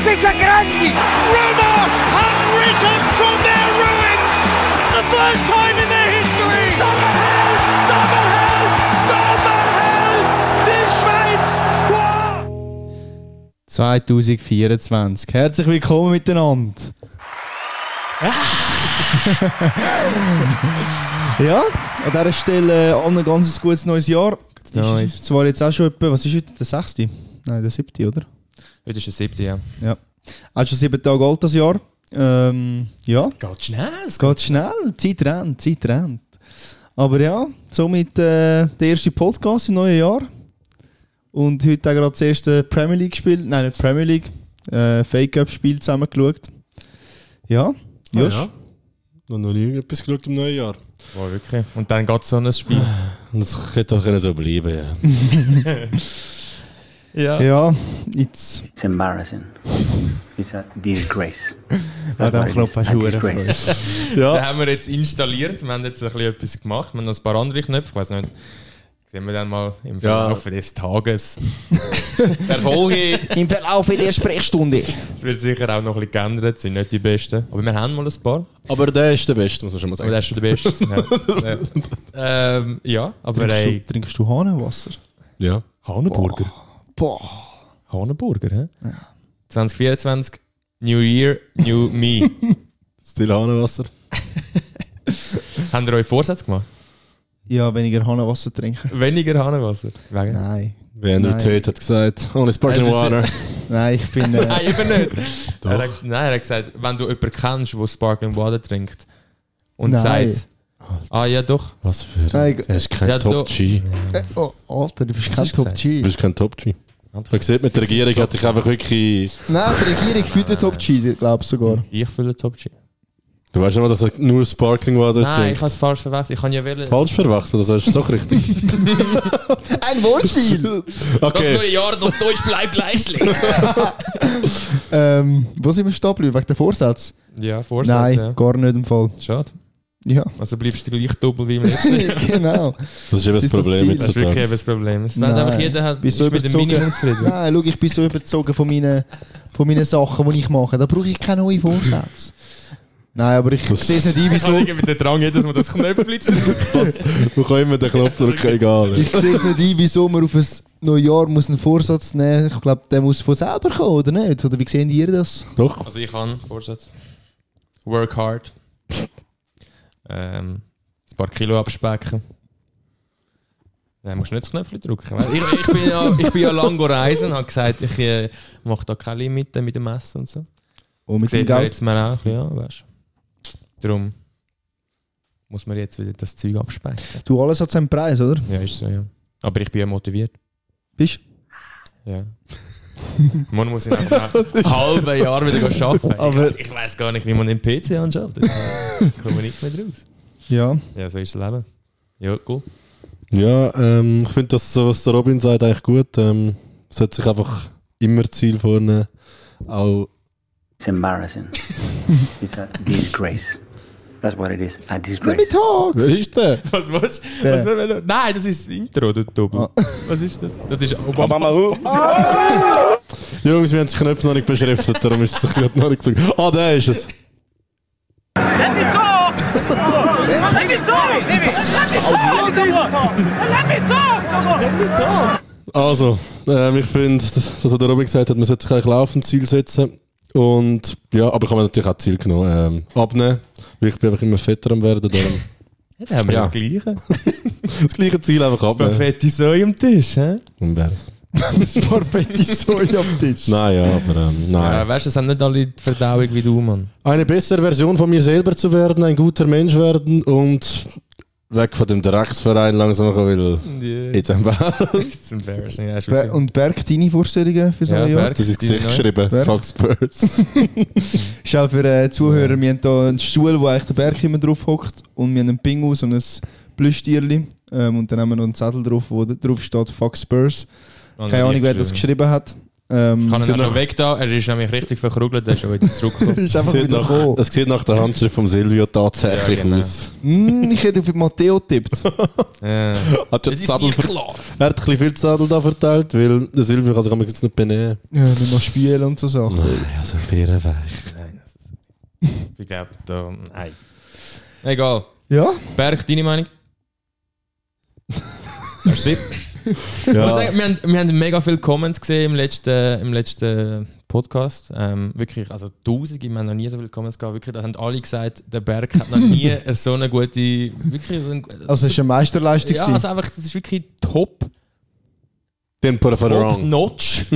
Kovacic a grandi! Roma have risen from their ruins! The first time in their history! Sommerheld! Sommerheld! Sommerheld! Die Schweiz! Wow! 2024. Herzlich willkommen miteinander. ja, an dieser Stelle äh, allen ein ganz gutes neues Jahr. Neues. Ist zwar jetzt auch schon etwa, was ist heute, der 6.? Nein, der 7., oder? Heute ist der siebte, ja. Ja. Auch schon sieben Tage alt das Jahr. Ähm, ja, Geht schnell. es geht schnell. Zeit rennt, Zeit rennt. Aber ja, somit äh, der erste Podcast im neuen Jahr. Und heute auch gerade das erste Premier League Spiel, nein, nicht Premier League, äh, Fake Cup Spiel zusammen geschaut. Ja, Josh. Ah, ja. Noch noch nie etwas geschaut im neuen Jahr. Oh, wirklich. Und dann geht so ein Spiel. Und das hätte auch so bleiben ja. ja. Ja, jetzt. It's embarrassing. It's a disgrace. Ja, den Knopf hast du disgrace. Den Ja, haben wir jetzt installiert. Wir haben jetzt ein bisschen etwas gemacht. Wir haben noch ein paar andere Knöpfe. Ich weiß nicht. Sehen wir dann mal im Ja. Verlauf des Tages. Der Folge. im Verlauf der Sprechstunde. Es wird sicher auch noch ein bisschen geändert. sind nicht die besten. Aber wir haben mal ein paar. Aber der ist der Beste, muss man schon mal Aber sagen. der ist der Beste. ja. Ja. Ähm, ja, aber Trinkst, ey. du, trinkst du Hahnenwasser? Ja. Hahnenburger. Boah. Hahnenburger, hä? 2024, New Year, New Me. Still Hahnenwasser. Habt ihr euch Vorsatz gemacht? Ja, weniger Hahnenwasser trinken. Weniger Hahnenwasser? Wegen? Nein. Wie Andrew. Tate hat gesagt, ohne Sparkling Ja, Water. Nein, ich bin. Äh, Nein, eben nicht. Doch. Er hat, nein, er hat gesagt, wenn du jemanden kennst, der Sparkling Water trinkt und Nein. sagt, ah ja doch, Was für Nein. Er ist kein Ja, Top. G. äh, oh, Alter, du bist kein hast du Top gesagt? G. Du bist kein Top G. Man sieht, mit der Regierung hat dich einfach wirklich... Nein, die Regierung fühlt den Top G, glaube ich sogar. ich fülle Top G. Du weißt mal, dass er nur Sparkling Water Nein, ich trinkt. habe es falsch verwechselt. Ich kann ja wählen. Falsch verwechselt, das ist doch richtig. Ein Wortspiel! Okay. Jahr, das Deutsch bleibt gleich schlecht. ähm, wo sind wir stehen geblieben? Wegen der Vorsatz? Ja, Vorsatz, Nein, ja. gar nicht im Fall. Schade. Ja, Also bleibst du gleich doppelt wie im letzten Jahr. genau. Das ist eben Das das Problem mit Das ist wirklich eben das Problem. Es Nein. einfach jeder hat, Bist so ist mit dem? Minimum zufrieden. Nein, schau, ich bin so überzogen von meinen, von meinen Sachen, die ich mache. Da brauche ich keine neuen Vorsätze. Nein, aber ich sehe es nicht ein, Ich habe wieso. den Drang, jedes Mal das Knöpfchen zu. Man kann immer den Knopf drücken, egal. Ich sehe es nicht ein, wieso man auf ein Neujahr muss einen Vorsatz nehmen Ich glaube, der muss von selber kommen, oder nicht? Oder wie sehen ihr das? Doch. Also ich kann Vorsatz. Work hard. Ähm, ein paar Kilo abspecken. Nein, musst nicht das Knöpfchen drücken. Ich, ich, bin ja, ich bin ja lang go reisen und habe gesagt, ich äh, mache da keine Limite mit dem Essen und so. Und mit das dem sieht man Geld? jetzt mal auch, ja, weißt du. Darum muss man jetzt wieder das Zeug abspecken. Du, alles hat seinen Preis, oder? Ja, ist so, ja. Aber ich bin ja motiviet. Bist Ja. Man muss in einem halben Jahr wieder arbeiten. Aber- ich ich weiß gar nicht, wie man den PC anschaltet. Ich komme nicht mehr raus. Ja. Ja, so ist das Leben. Ja, cool. Ja, ähm, ich finde das, so, was der Robin sagt, eigentlich gut. Ähm, sollte sich einfach immer Ziel vornehmen. Auch It's embarrassing. It's a disgrace. That's what it is. A Let me disgrace. talk! Wer ist der? Was willst du? Was will er? Nein, das ist das Intro, du Doppel. Ah. Was ist das? Das ist Obama. Jungs, wir haben die Knöpfe noch nicht beschriftet, darum ist es gerade noch nicht gesagt. Ah, der ist es. Let me talk! Let me talk! Let me talk! Let me talk! Also, ähm, ich finde, das, das, was der Robin gesagt hat, man sollte sich eigentlich laufend Ziel setzen. Und ja, aber ich habe mir natürlich auch Ziel genommen. Ähm, abnehmen, weil ich bin einfach immer fetter am werden. Darum Ja, da haben wir Ja. das Gleiche. das gleiche Ziel einfach abnehmen. Perfekte Säue am Tisch, hä? Und wär's. Ein paar fette Soja am Tisch. Nein, ja, aber ähm, nein. Ja, weißt du, es haben nicht alle die Verdauung wie du, Mann. Eine bessere Version von mir selber zu werden, ein guter Mensch werden und weg von dem Drecksverein langsam kommen, weil jetzt einfach Das ist embarrassing. Ja, ist wirklich- Und Berg, deine Vorstellungen für so Ja, ein Jahr? Berg. das ins Gesicht geschrieben. Wer? Fuck Spurs. Ist auch für äh, Zuhörer, wir haben hier einen Stuhl, wo eigentlich der Berg immer drauf hockt und wir haben einen Pingus und ein Plüschtierli ähm, und dann haben wir noch einen Zettel drauf, wo drauf steht Fuck Spurs. Keine Ahnung, wer das geschrieben hat. Ähm, Ich kann auch schon noch- weg da. Er ist nämlich richtig verkrugelt, er ist schon wieder zurückgekommen. ist Es einfach sieht, wieder nach, gekommen. es sieht nach der Handschrift vom Silvio tatsächlich Ja, genau. aus. Mm, ich hätte auf Matteo getippt. ja. Hat schon Das ist Zettel nicht ver- klar. er hat ein bisschen viel Zettel da verteilt, weil der Silvio kann sich am nicht benehmen. ja, nicht mal spielen und so Sachen. Nein, also Bärenweich. Nein, das ist. Ich glaube, da. Nein. Egal. Ja? Berg, deine Meinung? Merci. Ich muss Ja, sagen, wir, haben, wir haben mega viele Comments gesehen im letzten, im letzten Podcast. Ähm, wirklich, also tausende, wir haben noch nie so viele Comments gehabt. Wirklich, da haben alle gesagt, der Berg hat noch nie so eine gute. Wirklich so ein, Also, es war eine Meisterleistung. ja, gewesen. also einfach, das ist wirklich top, den top notch.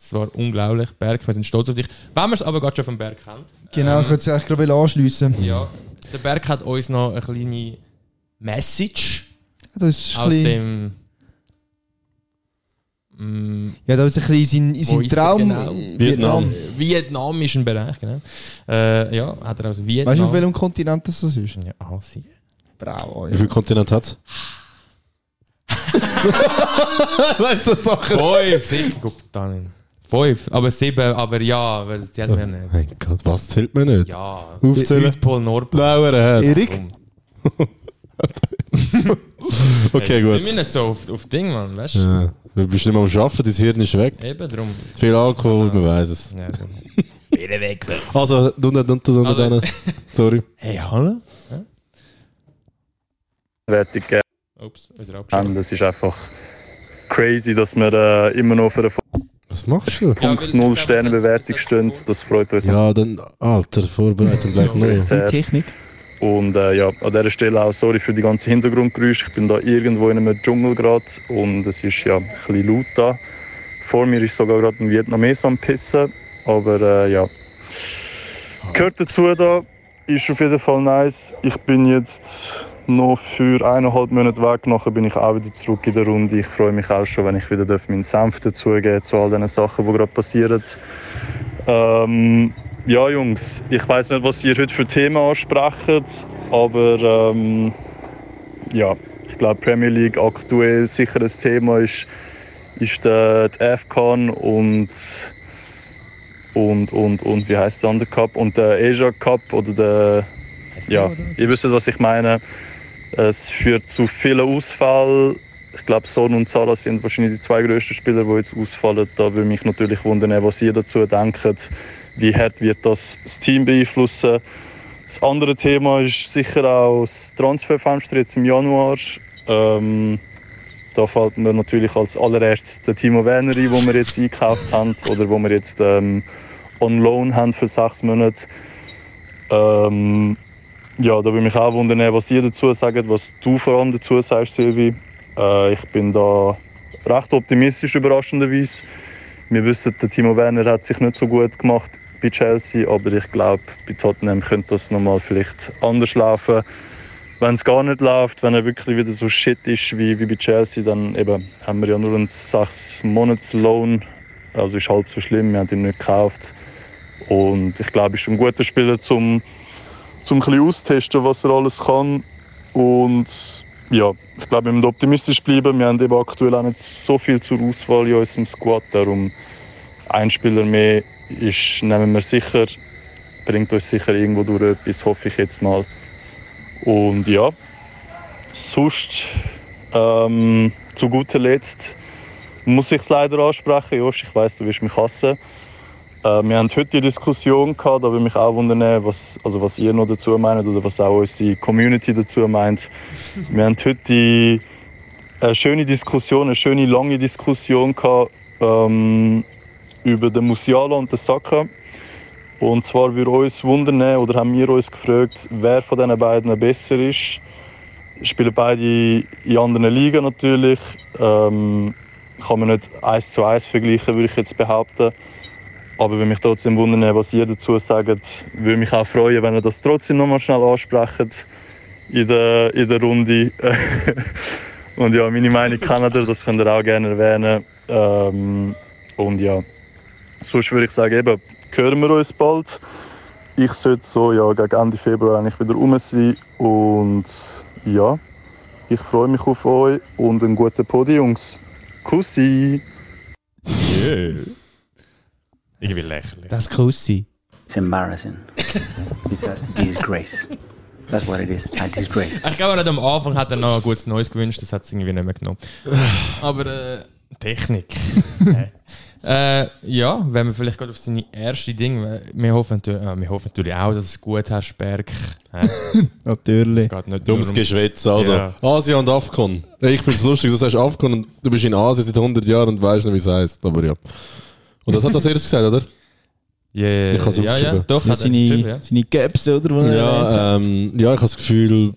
Es war unglaublich. Berg, wir sind stolz auf dich. Wenn wir es aber gerade schon vom Berg kennt. genau, ich würde es eigentlich gerade anschliessen. Ja, der Berg hat uns noch eine kleine Message ist aus bisschen, dem. Mm, ja, das ist ein bisschen sein, Wo sein ist der Traum. genau? in Vietnam. vietnamischen Bereich, genau. Äh, ja, hat er aus Vietnam. Weißt du, auf welchem Kontinent das ist? Ja, Asien. Bravo. Wie viel Kontinent hat es? weißt du, Sachen? Fünf, sicher, gut, dann. Fünf, aber sieben, aber ja, weil das zählen wir nicht. Mein Gott, was zählt man nicht? Ja, Aufzählen? Südpol, Nordpol. Blauer Herr. Erik? Okay, gut. müssen nicht so auf, auf Ding, Mann, weißt du? Ja. Du bist nicht mehr am Arbeiten, dein Hirn ist weg. Eben drum. Viel Alkohol, man weiß es. Ja, so. Wieder weggesetzt. Also, du nicht unter so Also- also, Sorry. Hey, hallo? Gegeben Ups, wieder haben. abgeschaltet. Das ist einfach crazy, dass wir äh, immer noch für eine Was machst du? Ja, Punkt weil- 0 ich Sterne Bewertung das- stehen. Das freut uns Ja, dann, Alter, Vorbereitung gleich Ja. neu. Die. Technik. Und äh, ja, an dieser Stelle auch sorry für die ganzen Hintergrundgeräusche. Ich bin da irgendwo in einem Dschungel gerade und es ist ja ein bisschen laut da. Vor mir ist sogar gerade ein Vietnames am Pissen. Aber äh, ja, gehört dazu da. Ist auf jeden Fall nice. Ich bin jetzt noch für eineinhalb Monate weg. Nachher bin ich auch wieder zurück in der Runde. Ich freue mich auch schon, wenn ich wieder darf meinen Senf dazugeben zu all diesen Sachen, die gerade passieren. Ähm, ja, Jungs, ich weiß nicht, was ihr heute für Themen ansprecht, aber ähm, ja, ich glaube, Premier League aktuell sicher ein Thema ist, ist der, der AFCON und, und, und, und wie heißt der andere Cup? Und der Asia Cup oder der. Ja, ihr wisst, was ich meine. Es führt zu vielen Ausfällen. Ich glaube, Son und Salah sind wahrscheinlich die zwei grössten Spieler, die jetzt ausfallen. Da würde mich natürlich wundern, was ihr dazu denkt. Wie hart wird das das Team beeinflussen? Das andere Thema ist sicher auch das Transferfenster jetzt im Januar. Ähm, da fällt mir natürlich als allererstes der Timo Werner ein, den wir jetzt eingekauft haben oder wo wir jetzt ähm, on loan haben für sechs Monate. Ähm, ja, da würde mich auch wundern, was ihr dazu sagt, was du vor allem dazu sagst, Silvi. Äh, ich bin da recht optimistisch überraschenderweise. Wir wissen, der Timo Werner hat sich nicht so gut gemacht bei Chelsea, aber ich glaube, bei Tottenham könnte das nochmal vielleicht anders laufen. Wenn es gar nicht läuft, wenn er wirklich wieder so shit ist wie, wie bei Chelsea, dann eben haben wir ja nur einen 6 Monats Loan. Also ist halb so schlimm, wir haben ihn nicht gekauft. Und ich glaube, er ist ein guter Spieler, zum, zum ein austesten, was er alles kann. Und ja, ich glaube, wir müssen optimistisch bleiben. Wir haben eben aktuell auch nicht so viel zur Auswahl in unserem Squad. Darum ein Spieler mehr ist, nehmen wir sicher, bringt uns sicher irgendwo durch etwas, hoffe ich jetzt mal. Und ja, sonst ähm, zu guter Letzt muss ich es leider ansprechen, Josh, ich weiß, du wirst mich hassen. Äh, wir haben heute die Diskussion gehabt, da würde mich auch wundern, was, also was ihr noch dazu meint oder was auch unsere Community dazu meint. Wir haben heute die, eine schöne Diskussion, eine schöne lange Diskussion gehabt, ähm, über den Musiala und den Saka. Und zwar würde uns wundern, oder haben wir uns gefragt, wer von diesen beiden besser ist. Spielen beide in anderen Ligen natürlich. Ähm, kann man nicht eins zu eins vergleichen, würde ich jetzt behaupten. Aber wenn mich trotzdem wundern, was ihr dazu sagt, würde mich auch freuen, wenn ihr das trotzdem nochmal schnell ansprecht in der, in der Runde. und ja, meine Meinung kennt ihr, das könnt ihr auch gerne erwähnen. Ähm, und ja, sonst würde ich sagen, eben, hören wir uns bald. Ich sollte so ja, gegen Ende Februar eigentlich wieder rum sein. Und ja, ich freue mich auf euch und einen guten Podi, Jungs. Kussi! Irgendwie lächerlich. Das kann sein. It's embarrassing. It's a disgrace. That's what it is. A disgrace. Ich glaube, nicht am Anfang hat er noch ein gutes Neues gewünscht, das hat es irgendwie nicht mehr genommen. Aber äh, Technik. äh, ja, wenn wir vielleicht gerade auf seine erste Dinge, wir hoffen, natürlich- äh, wir hoffen natürlich auch, dass es gut hast, Berg. Äh, Natürlich. es geht nicht Dummes ums- Geschwätz, also. Ja. Asien und Afcon. Ich finde es lustig, du sagst Afcon und du bist in Asien seit 100 Jahren und weißt nicht, wie es heisst. Aber ja. Und das hat das erst gesagt, oder? Yeah, Ich hab's ja, ja, aufgeschrieben. doch, Ja, er geschrieben, seine, ja. seine Gaps, oder? er. Ja, ähm, ja, ich habe das Gefühl,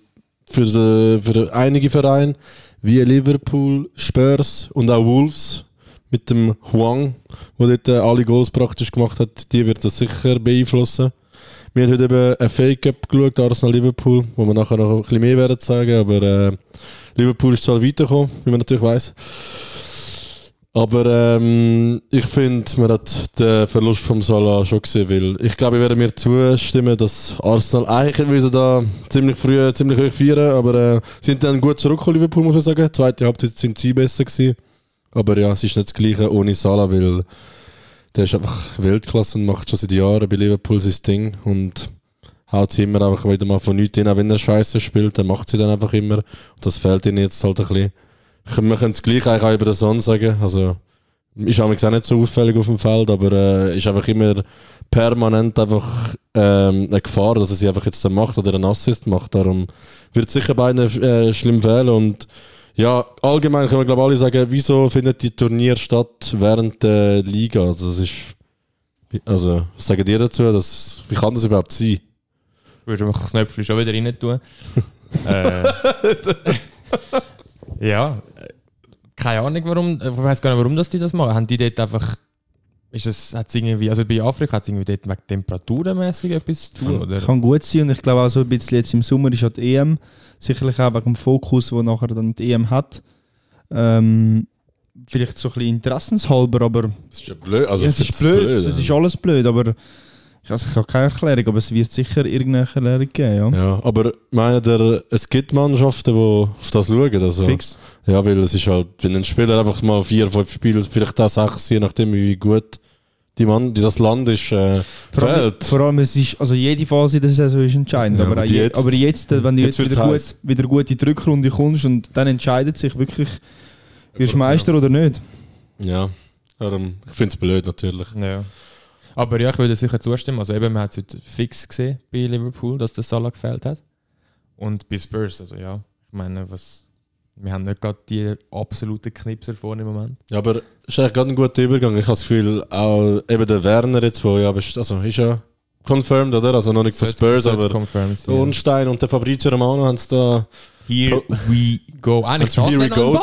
für, äh, für einige Vereine wie Liverpool, Spurs und auch Wolves mit dem Huang, der dort äh, alle Goals praktisch gemacht hat, die wird das sicher beeinflussen. Wir haben heute eben ein Fake-Up geschaut, Arsenal-Liverpool, wo wir nachher noch ein bisschen mehr werden sagen, aber äh, Liverpool ist zwar weitergekommen, wie man natürlich weiß. Aber ähm, ich finde, man hat den Verlust vom Salah schon gesehen, weil ich glaube, ich werde mir zustimmen, dass Arsenal eigentlich da ziemlich früh, ziemlich hoch feiern, aber äh, sind dann gut zurückgekommen, Liverpool, muss man sagen. Die zweite Halbzeit sind sie besser gewesen. Aber ja, es ist nicht das Gleiche ohne Salah, weil der ist einfach Weltklasse und macht schon seit Jahren bei Liverpool sein Ding und haut sie immer einfach wieder mal von nichts hin, auch wenn er scheiße spielt, dann macht sie dann einfach immer. Und das fehlt ihnen jetzt halt ein bisschen. Wir können es gleich eigentlich auch über den Son sagen. Also, ist auch nicht so auffällig auf dem Feld, aber äh, ist einfach immer permanent einfach ähm, eine Gefahr, dass er sie einfach jetzt macht oder einen Assist macht. Darum wird es sicher beiden äh, schlimm fehlen. Und ja, allgemein können wir glaube alle sagen, wieso findet die Turnier statt während der Liga? Also, das ist. Also, was sagen dir dazu? Das, wie kann das überhaupt sein? Würdest du das Knöpfchen schon wieder rein tun? äh, ja, äh, keine Ahnung warum, ich weiß gar nicht, warum dass die das machen. Haben die dort einfach, ist das, hat's irgendwie, also bei Afrika hat es irgendwie dort wegen temperaturenmäßig etwas zu tun, oder? Kann gut sein und ich glaube auch so ein bisschen jetzt im Sommer ist ja die EM, sicherlich auch wegen dem Fokus, wo nachher dann die EM hat. Ähm, vielleicht so ein bisschen interessenshalber, aber Das ist ja blöd. Also, ja, es ist blöd, es ist alles blöd, aber also ich habe keine Erklärung, aber es wird sicher irgendeine Erklärung geben, ja. Ja, aber meinen der, es gibt Mannschaften, die auf das schauen. Also, Fix. Ja, weil es ist halt, wenn ein Spieler einfach mal vier, fünf Spiele, vielleicht auch sechs, je nachdem wie gut die Mann, das Land ist, äh, Vor allem, fehlt. vor allem es ist, also jede Phase der Saison ist entscheidend, Ja, aber, jetzt- aber jetzt, äh, wenn du jetzt jetzt, wieder, gut, wieder gut in die Rückrunde kommst und dann entscheidet sich wirklich, wirst du Meister oder nicht. Ja, darum, ich finde es blöd natürlich. Ja. Aber ja, ich würde sicher zustimmen. Also eben, man hat es heute fix gesehen bei Liverpool, dass der Salah gefällt hat. Und bei Spurs, also ja, ich meine, was, wir haben nicht gerade die absoluten Knipser vorne im Moment. Ja, aber es ist eigentlich gerade ein guter Übergang. Ich habe das Gefühl, auch eben der Werner jetzt, wo ja, also ist ja confirmed, oder? Also noch nicht für Spurs, aber confirmed. Ornstein und der Fabrizio Romano haben es da, Here we go. Eigentlich Also, here we go.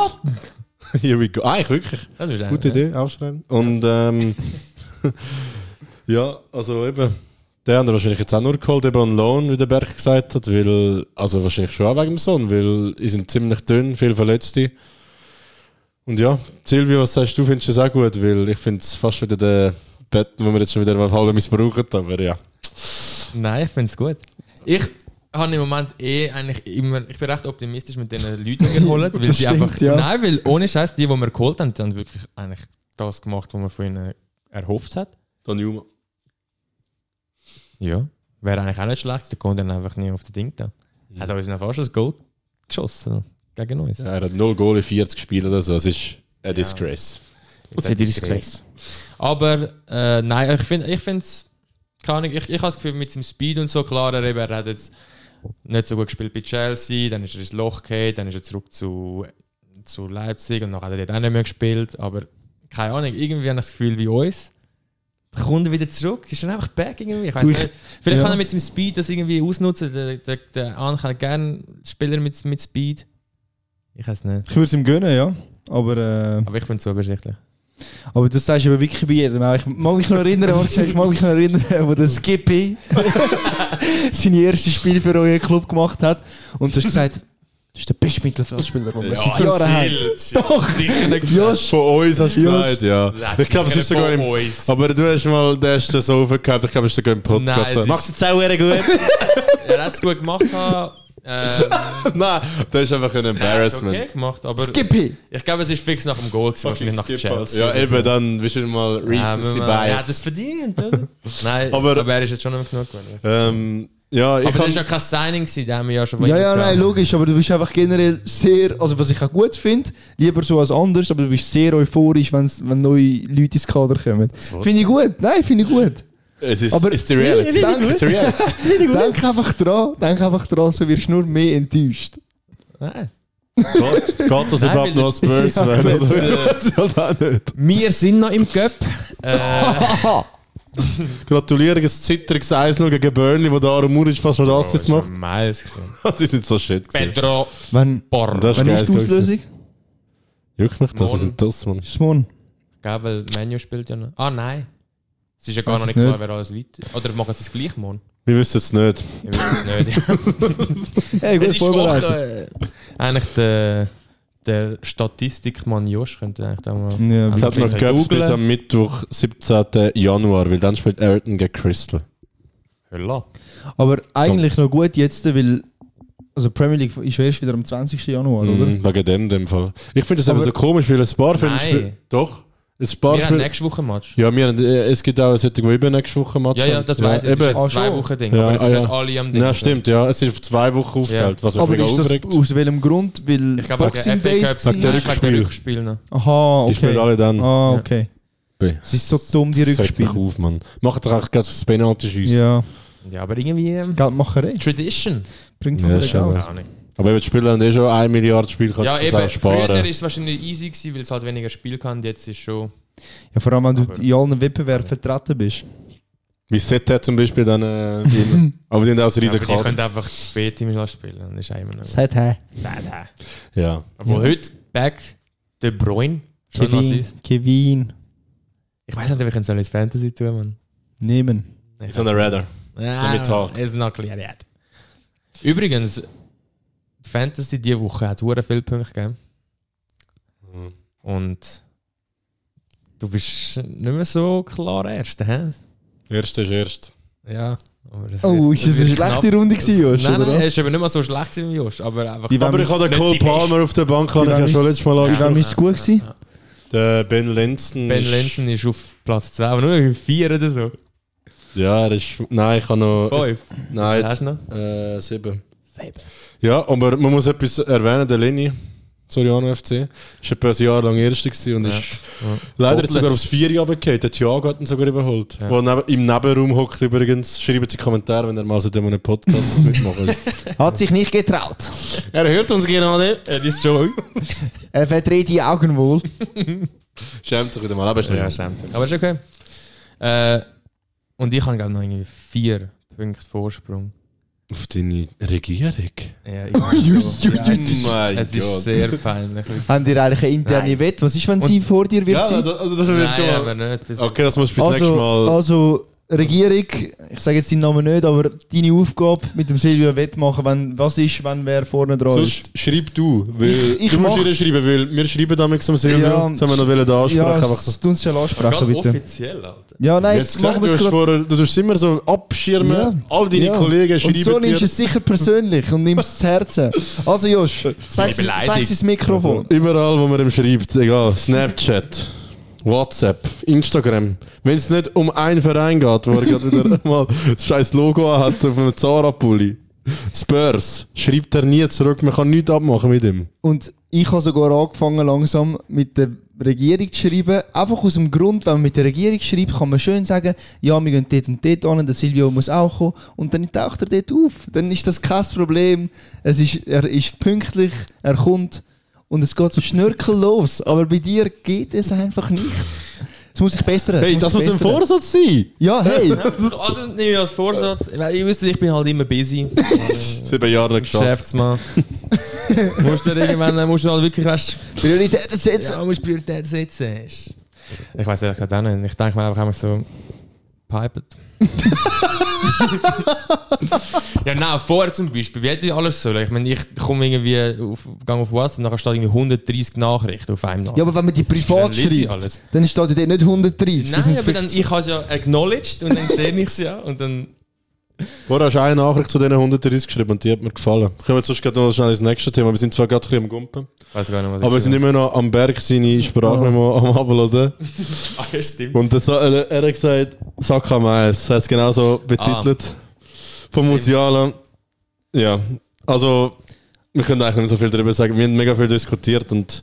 here we go. Eigentlich wirklich. Gute Idee, aufschreiben. Und ähm, ja, also eben, der haben wir wahrscheinlich jetzt auch nur geholt, eben on Loan, wie der Berg gesagt hat, weil, also wahrscheinlich schon auch wegen dem Sohn, weil die sind ziemlich dünn, viel Verletzte. Und ja, Silvio, was sagst du, findest du das auch gut? Weil ich finde es fast wieder der Betten, den wir jetzt schon wieder mal halb missbrauchen, aber ja. Nein, ich finde es gut. Ich habe im Moment eh eigentlich immer, ich bin recht optimistisch mit den Leuten, die wir geholt weil sie einfach, ja. nein, weil ohne Scheiß, die, die wir geholt haben, die haben wirklich eigentlich das gemacht, was man von ihnen erhofft hat. Don Juma. Ja. Wäre eigentlich auch nicht schlecht, der kommt dann einfach nie auf den Ding da. Hat uns noch fast ein Goal geschossen gegen uns. Ja, er hat 0 Goal in 40 Spielen oder so, es ist eine Disgrace. Das ist Disgrace. Aber äh, nein, ich finde ich es, keine Ahnung, ich, ich habe das Gefühl, mit seinem Speed und so, klar, er, eben, er hat jetzt nicht so gut gespielt bei Chelsea, dann ist er ins Loch gefallen, dann ist er zurück zu, zu Leipzig und dann hat er dort auch nicht mehr gespielt, aber keine Ahnung, irgendwie habe ich das Gefühl wie uns, kommt wieder zurück, ist dann einfach back irgendwie, ich Du, nicht, vielleicht ja. kann er mit seinem Speed das irgendwie ausnutzen, der, der, der An kann gerne Spieler mit, mit Speed, ich weiß nicht, Ich würde es ihm gönnen, ja. Aber, äh, aber ich bin zu übersichtlich. aber das sagst du aber wirklich bei jedem. Ich mag mich noch erinnern, ich mag mich noch erinnern, wo der Skippy seine erste Spiel für euren Club gemacht hat. Und du hast gesagt, das ist der beste Mittelfeldspieler, den wir seit Jahren haben. Doch! Josh, Von uns hast du Josh. gesagt, ja. Ich glaube, es ist sogar im... Aber du hast mal, hast du so aufgehabt, ich glaube, es ist sogar im Podcast. Nein, es Macht es jetzt auch sehr gut. Er hat es gut gemacht. Ähm, Nein, das ist einfach ein Embarrassment. okay gemacht, aber Skippy! ich glaube, es ist fix nach dem Goal, gewesen, wahrscheinlich nach Chelsea. Ja, eben, dann bist du mal Ja, Recency man- er hat Bias. es verdient, oder? Nein, Aber- aber, er ist jetzt schon nicht mehr genug geworden. Ähm, ja, ich aber das war ja kein Signing, gewesen, den haben wir ja schon Ja, ja, nein, logisch, aber du bist einfach generell sehr, also was ich auch gut finde, lieber so als anders, aber du bist sehr euphorisch, wenn's, wenn neue Leute ins Kader kommen. Finde ich gut, nein, finde ich gut. es ist, aber- it's the reality. Danke. It's the reality. Denk einfach dran, denk einfach dran, so wirst du nur mehr enttäuscht. Nein. Geht das überhaupt noch Spurs Ja, werden? Das. Wir sind noch im Cup. Äh, Gratuliere, ein zittriges 1 gegen Burnley, wo der Aaron Muric fast noch Assist macht. Miles. Sie sind so shit. gewesen. Pedro Wenn, Porro. Das ist wenn geil. ist die Auslösung? Juckt mich das, wir Morgen. sind das, Mann. Smon. Gell, weil Menu spielt ja noch. Ah, nein. Es ist ja gar Weiß noch es nicht klar, nicht. wer alles weiter. Oder machen sie es gleich morgen? Wir wissen es nicht. Ich weiß es nicht. Hey, gut es ist vorbereitet. Woche. Eigentlich der, der Statistikmann Josh könnte eigentlich da mal. Ja, Es hat noch Wirklich Cups bis am Mittwoch, 17. Januar, weil dann spielt Everton gegen Crystal. Hölla. Aber eigentlich noch gut jetzt, weil also Premier League ist erst wieder am 20. Januar, oder? Mhm, wegen dem, dem Fall. Ich finde das Aber- einfach so komisch, weil ein paar spielen. Doch. Ein paar Wir haben nächste Woche ein Match. Ja, wir haben, äh, es gibt auch solche, die eben nächste Woche Match Ja, ja, das weiß ich. Es ist jetzt Ah, zwei. Wochen Ding. Ja, aber es ah, sind ja. nicht alle am Ding. Ja, stimmt, ja. Es ist auf zwei Wochen aufgeteilt, was mich Aber ist das aufregt. aus welchem Grund? Weil Ich glaube, Boxing Cup Wegen der Rückspiel. Rückspiel noch. Aha, Die spielen okay. alle dann. Ah, okay. Es ist so dumm, die Sagt mich Rückspiele. auf, Mann. Macht doch auch gerade das Penalty schiessen. Ja, Ja, aber irgendwie ähm, Geldmacherei. Tradition. Bringt Ja, von ist Aber eben, die Spieler haben eh schon 1 Milliarde Spiel, kannst Ja, du das eben. auch sparen. Früher war es wahrscheinlich easy, gewesen, weil es halt weniger Spiel kann. Jetzt ist schon. Ja, vor allem, wenn du in allen Wettbewerben vertreten bist. Wie Set hat zum Beispiel dann. Äh, aber die haben auch so Ja, riesen aber die können einfach das B-Team spielen. Dann ist immer noch. Seit hä? Sad, hä? Ja. Obwohl heute Back De Bruyne Kevin. Kevin. Ich weiß nicht, ob ich ihn ins Fantasy tun man. Nehmen. So eine Radar. Ja, Let me talk. ist noch clear yet. Übrigens, Fantasy diese Woche hat hure viele Punkte gegeben. Mhm. Und du bist nicht mehr so klar Erster, hä? Erste ist erst. Ja. Aber Oh, wird- ist das eine knapp. schlechte Runde gewesen, Josh, Nein, oder nein, was? er ist eben nicht mehr so schlecht wie Josh, aber einfach... Aber ich habe den Cole die Palmer auf der Bank, habe ich ja schon wem letztes Mal Wie angesprochen. wem ist es gut gewesen? Der Ben Lenzen. Ben Lenzen ist auf Platz 2, aber nur auf 4 oder so. Ja, er ist. Nein, ich habe noch. 5. Nein, Hast du noch? äh, sieben. Ja, aber man muss etwas erwähnen, der Lenny, Soriano FC, ist etwa ein Jahr lang Erster gewesen und Ja. ist leider jetzt sogar aufs Vier runtergefallen. Der Thiago hat ihn sogar überholt. Ja. Wo neben, im Nebenraum hockt übrigens. Schreibt sie Kommentare, wenn er mal so in einem Podcast mitmachen Hat sich nicht getraut. Er hört uns gerade. Er ist schon. Er verdreht die Augen wohl. Schämt sich wieder mal, aber ist nicht. Ja, schämt sich. Aber ist okay. Äh, und ich habe glaube noch irgendwie 4 Punkte Vorsprung. Auf deine Regierung? Ja, ich weiß so. Oh mein Es ist sehr peinlich. Haben die eigentlich eine interne Nein. Wette? Was ist, wenn sie vor dir wird Ja, sein? da- also das will ich Nein, jetzt aber mal. nicht. Bis Okay, das muss bis nächstes Also, Mal. also, Regierung, ich sage jetzt deinen Namen nicht, aber deine Aufgabe mit dem Silvio wettmachen, wenn, was ist, wenn wer vorne dran ist. Sonst schreib du, weil Ich- ich du musst ihr schreiben, weil wir schreiben damit am Silvio. Ja, das haben wir noch wollen da ansprechen. Ja, einfach das so. tun sie ansprechen, bitte. offiziell, Alter. Ja, nein, Jetzt jetzt machen gesagt, wir du, es vorher, du tust immer so abschirmen, Ja. all deine Ja. Kollegen Und schreiben so nimmst du es sicher persönlich und nimmst es zu Herzen. Also Josh, sag sag ins Mikrofon. Überall, wo man ihm schreibt, egal. Snapchat, WhatsApp, Instagram. Wenn es nicht um einen Verein geht, wo er gerade wieder mal das scheiß Logo hat auf einem Zara-Pulli. Spurs, schreibt er nie zurück, man kann nichts abmachen mit ihm. Und ich habe sogar angefangen langsam mit der Regierung zu schreiben. Einfach aus dem Grund, wenn man mit der Regierung schreibt, kann man schön sagen, ja, wir gehen dort und dort an, der Silvio muss auch kommen. Und dann taucht er dort auf. Dann ist das kein Problem. Es ist, er ist pünktlich, er kommt und es geht so schnörkellos. Aber bei dir geht es einfach nicht. Das muss ich bessern. Hey, das muss ein. Vorsatz sein! Ja, hey. Also nehme ich als Vorsatz. Ich wüsste, ich bin halt immer busy. Sieben Jahre geschafft. Geschäftsmann. musst du irgendwann musst du halt wirklich weißt, Prioritäten setzen. ja, musst Priorität setzen. Ist- Ich weiß ehrlich gesagt auch nicht. Ich denke mir einfach immer so, pipet. ja, nein, vorher zum Beispiel, wie hätte ich alles sollen? Ich meine, ich komme irgendwie auf, gang auf WhatsApp und nachher steht irgendwie 130 Nachrichten auf einem Nachricht. Ja, aber wenn man die privat Dann schreibt, dann steht dort nicht 130. das Nein, aber dann, ich habe es ja acknowledged und dann sehe ich es ja und dann Vorher hast du eine Nachricht zu diesen 130 geschrieben und die hat mir gefallen. Kommen wir sonst gerade noch schnell ins nächste Thema. Wir sind zwar gerade ein bisschen am Gumpen, Weiß gar nicht, was aber wir sind immer noch am Berg seine Sprachmemo am Abhören. Ah, ja, stimmt. Und das, er, er hat gesagt, Saka Mais. Er hat es genauso betitelt. Von Musiala. Ja, also, wir können eigentlich nicht so viel darüber sagen. Wir haben mega viel diskutiert und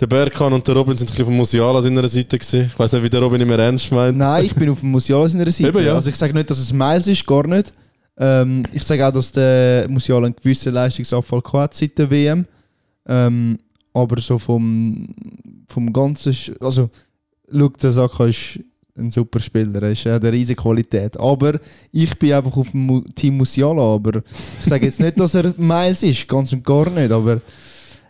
der Berkan und der Robin sind ein bisschen von Musiala seiner Seite gewesen. Ich weiß nicht, wie der Robin immer ernst meint. Nein, ich bin auf dem Musiala seiner Seite. Eben, ja. Also ich sage nicht, dass es Miles ist, gar nicht. Ähm, ich sage auch, dass der Musiala einen gewissen Leistungsabfall hat seit der WM. Ähm, aber so vom, vom ganzen... Sch- Also, schau, der Saka ist ein super Spieler, er ist- hat eine riesige Qualität. Aber ich bin einfach auf dem Team Musiala. Aber ich sage jetzt nicht, dass er Miles ist, ganz und gar nicht. Aber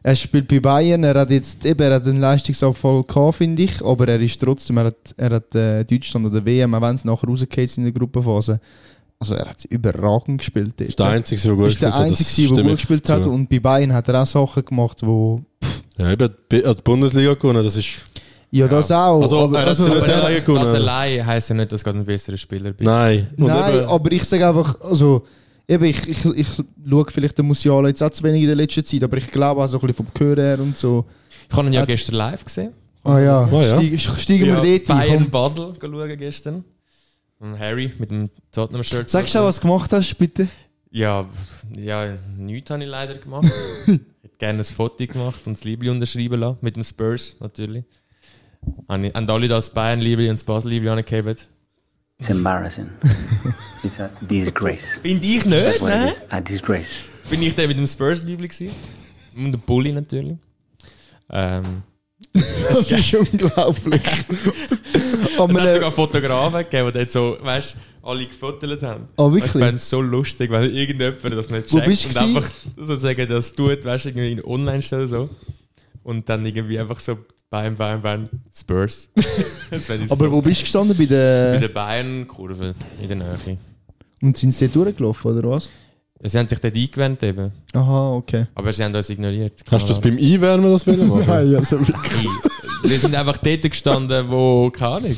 er spielt bei Bayern, er hat jetzt eben er hat einen Leistungsabfall gehabt, finde ich, aber er ist trotzdem, er hat, er hat äh, Deutschland oder WM, auch wenn es nachher rausgeht in der Gruppenphase, also er hat überragend gespielt. Das ist der Einzige, der gut ist der gespielt hat. Das Einzige, der gut gespielt hat und bei Bayern hat er auch Sachen gemacht, wo Ja, eben, er hat die Bundesliga gewonnen, das ist... ja, das auch. Also, aber, er hat also, Aber der das, gewonnen. das allein heisst ja nicht, dass du gerade ein besserer Spieler bist. Nein. Und Nein, eben- aber ich sage einfach, also eben, ich, ich, ich schaue vielleicht den Musiala jetzt auch zu wenig in der letzten Zeit, aber ich glaube auch so ein bisschen vom Gehör her und so. Ich habe ihn ja Hat- gestern live gesehen. Ah ja, Ah, ja. Steig, steigen wir Ja, dort ein. Bayern komm. Basel schauen gestern. Und Harry mit dem Tottenham-Shirt. Sagst du auch, was du gemacht hast, bitte? Ja, ja nichts habe ich leider gemacht. ich hätte gerne ein Foto gemacht und das Liebling unterschreiben lassen. Mit dem Spurs natürlich. Haben haben alle das Bayern-Liebling und das Basel-Liebling angegeben. It's embarrassing. It's a disgrace. Finde ich nicht, ne? A disgrace. Bin ich der mit dem Spurs-Liebling gewesen. Und dem Bulli natürlich. Ähm, Das ist unglaublich. Es hat sogar Fotografen gegeben, die dort so, weißt du, alle gefotogt haben. Ah, Ich wirklich? fände es so lustig, weil irgendjemand das nicht Wo checkt bist du und einfach sozusagen das tut, weißt du, irgendwie in online stellen so. Und dann irgendwie einfach so beim, beim, beim Spurs. Aber so. wo bist du gestanden? Bei Bei der... der Bayern-Kurve in der Nähe. Und sind sie dort durchgelaufen, oder was? Sie haben sich dort eingewöhnt eben, Aha, okay. aber sie haben uns ignoriert. Hast du das beim Einwärmen das wollen machen? ja, so wirklich. Wir sind einfach dort gestanden, wo, keine Ahnung.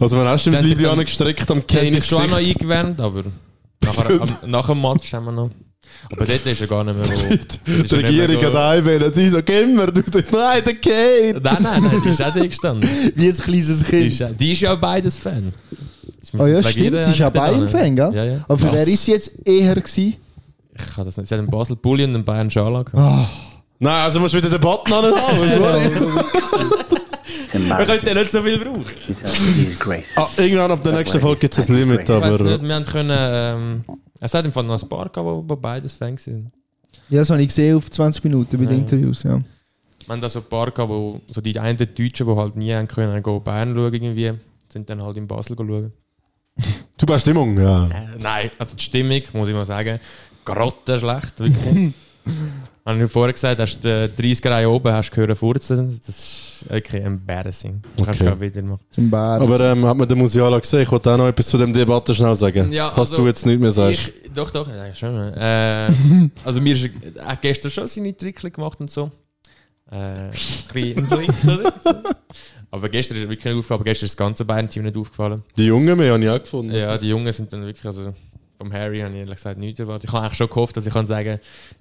Also wenn hast du das haben Liebling angestreckt am Sie haben Kind mich schon auch noch eingewärmt, aber nachher, am, nach dem Match haben wir noch. Aber dort ist er gar nicht mehr wo. Die er Regierung hat einwählen, so, gehen wir, du sagst, nein, der geht. Nein, nein, nein, die ist auch dort gestanden. Wie ein kleines Die Kind. ist, die ist ja beides Fan. Ah ja, müssen stimmt, sie ist ja Bayern-Fan, gell? Ja, ja. Aber für wer ist sie jetzt eher gewesen? Ich kann das nicht. Sie hat einen Basel Bulli und einen Bayern Schala gehabt. Ah, Nein, also musst du wieder Debatten an haben, sorry. Wir könnten ja nicht so viel brauchen. It's a disgrace. Ah, irgendwann ab der nächsten Folge gibt es ein Limit, Ich weiß aber... nicht, wir haben können. Ähm, es hat im Fall noch ein paar gehabt, wo, beides Fans sind. ja, das habe ich gesehen auf 20 Minuten bei den. Interviews, ja. Haben da so ein paar gehabt, wo so die einen Deutschen, die halt nie haben können, gehen Bayern schauen irgendwie, sind dann halt in Basel schauen. Bist Stimmung, ja. Äh, nein, also die Stimmung, muss ich mal sagen, grottenschlecht, wirklich. Habe ich vorher gesagt, hast du die 30 Reihe oben, hast du gehört furzen. Das ist wirklich embarrassing. Du kannst Okay. gerade wieder machen. Aber ähm, hat man den Musiala gesehen? Ich wollte auch noch etwas zu dem Debatte schnell sagen. Ja, Falls also, du jetzt nicht mehr. Ich, doch, doch, ja, schon. Äh, also mir ist er hat gestern schon seine Trickchen gemacht und so. Äh, ein bisschen- oder? Aber gestern ist wirklich nicht aufgefallen, aber gestern ist das ganze Bayern-Team nicht aufgefallen. Die Jungen mehr habe ich auch gefunden. Ja, die Jungen sind dann wirklich, also vom Harry habe ich ehrlich gesagt nichts erwartet. Ich habe eigentlich schon gehofft, dass ich kann sagen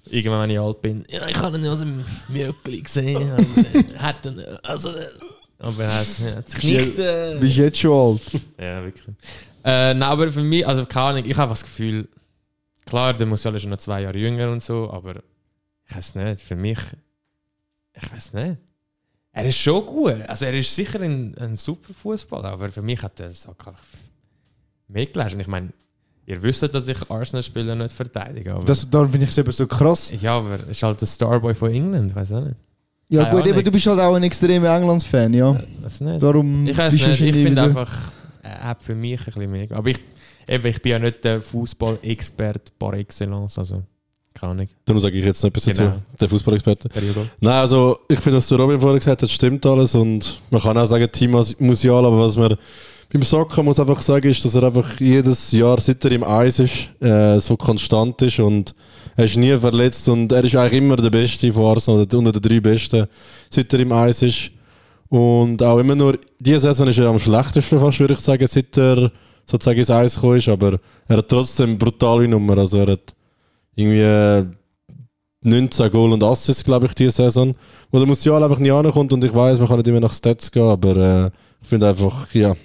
irgendwann, wenn ich alt bin, ja, ich habe ihn aus dem Mjöckli gesehen. und, hat ihn, also, aber er hat, er hat sich nicht... Äh, bist jetzt schon alt. ja, wirklich. Äh, nein, aber für mich, also keine Ahnung, ich habe das Gefühl, klar, der Musiala ist noch zwei Jahre jünger und so, aber ich weiß nicht, für mich, ich weiß nicht. Er ist schon gut, also er ist sicher ein, ein super Fußballer, aber für mich hat er es einfach mehr geleistet. Und ich meine, ihr wisst, dass ich Arsenal-Spieler nicht verteidige, aber Das, darum finde ich es eben so krass. ja, aber er ist halt der Starboy von England, weiß auch nicht. Ja Keine gut, eben, Ahnung. du bist halt auch ein extremer Englands-Fan, ja. Weiß nicht. Darum Ich weiß du nicht, ich finde einfach, er hat für mich ein bisschen mehr. Aber ich, eben, ich bin ja nicht der Fußball-Expert par excellence, also keine Ahnung. Darum sage ich jetzt noch etwas Genau. dazu. Der Fußballexperte. Nein, also ich finde, was der Robin vorher gesagt hat, stimmt alles und man kann auch sagen, Team Musial, aber was man beim Soccer muss einfach sagen, ist, dass er einfach jedes Jahr, seit er im Eis ist, äh, so konstant ist und er ist nie verletzt und er ist eigentlich immer der Beste von Arsenal, unter den drei Besten, seit er im Eis ist. Und auch immer nur, diese Saison ist er am schlechtesten fast, würde ich sagen, seit er sozusagen ins Eis gekommen ist, aber er hat trotzdem brutale Nummer. Also er hat irgendwie äh, 19 Goal und Assists, glaube ich, diese Saison. Wo der Musial einfach nicht ankommt und ich weiß, man kann nicht immer nach Stats gehen, aber äh, ich finde einfach, ja.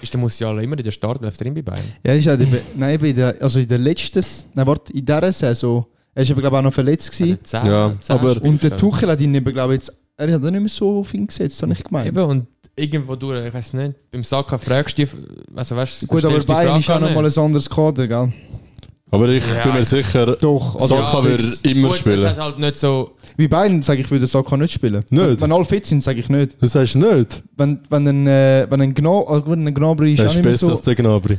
Ist der Musiala immer in der Startelf drin bei Bayern? Ja, ist halt, eben- nein, bei der, also in der letzten, nein, warte, in dieser Saison, er ist aber glaube ich auch noch verletzt gewesen. Zehn, Ja, zehn aber- Spiele Und der. Tuchel hat ihn eben, glaube ich, jetzt, er hat auch nicht mehr so auf ihn gesetzt, habe ich gemeint. Eben, und irgendwo durch, ich weiß nicht, beim Saka fragst du also weißt du, Gut, aber Bayern ist auch gar noch mal nicht. ein anderes Kader, gell? Aber ich Ja, bin mir ich- sicher, Doch, also Saka ja, wird fix. immer Gut, es spielen. hat halt nicht so, Wie Bayern sage ich, würde Saka nicht spielen. Nicht? Wenn, wenn alle fit sind, sage ich nicht. Du sagst nicht. Wenn, wenn ein, äh, wenn ein, Gno, äh, gut, ein Gnabry ist Er auch ist nicht besser so... als der Gnabry.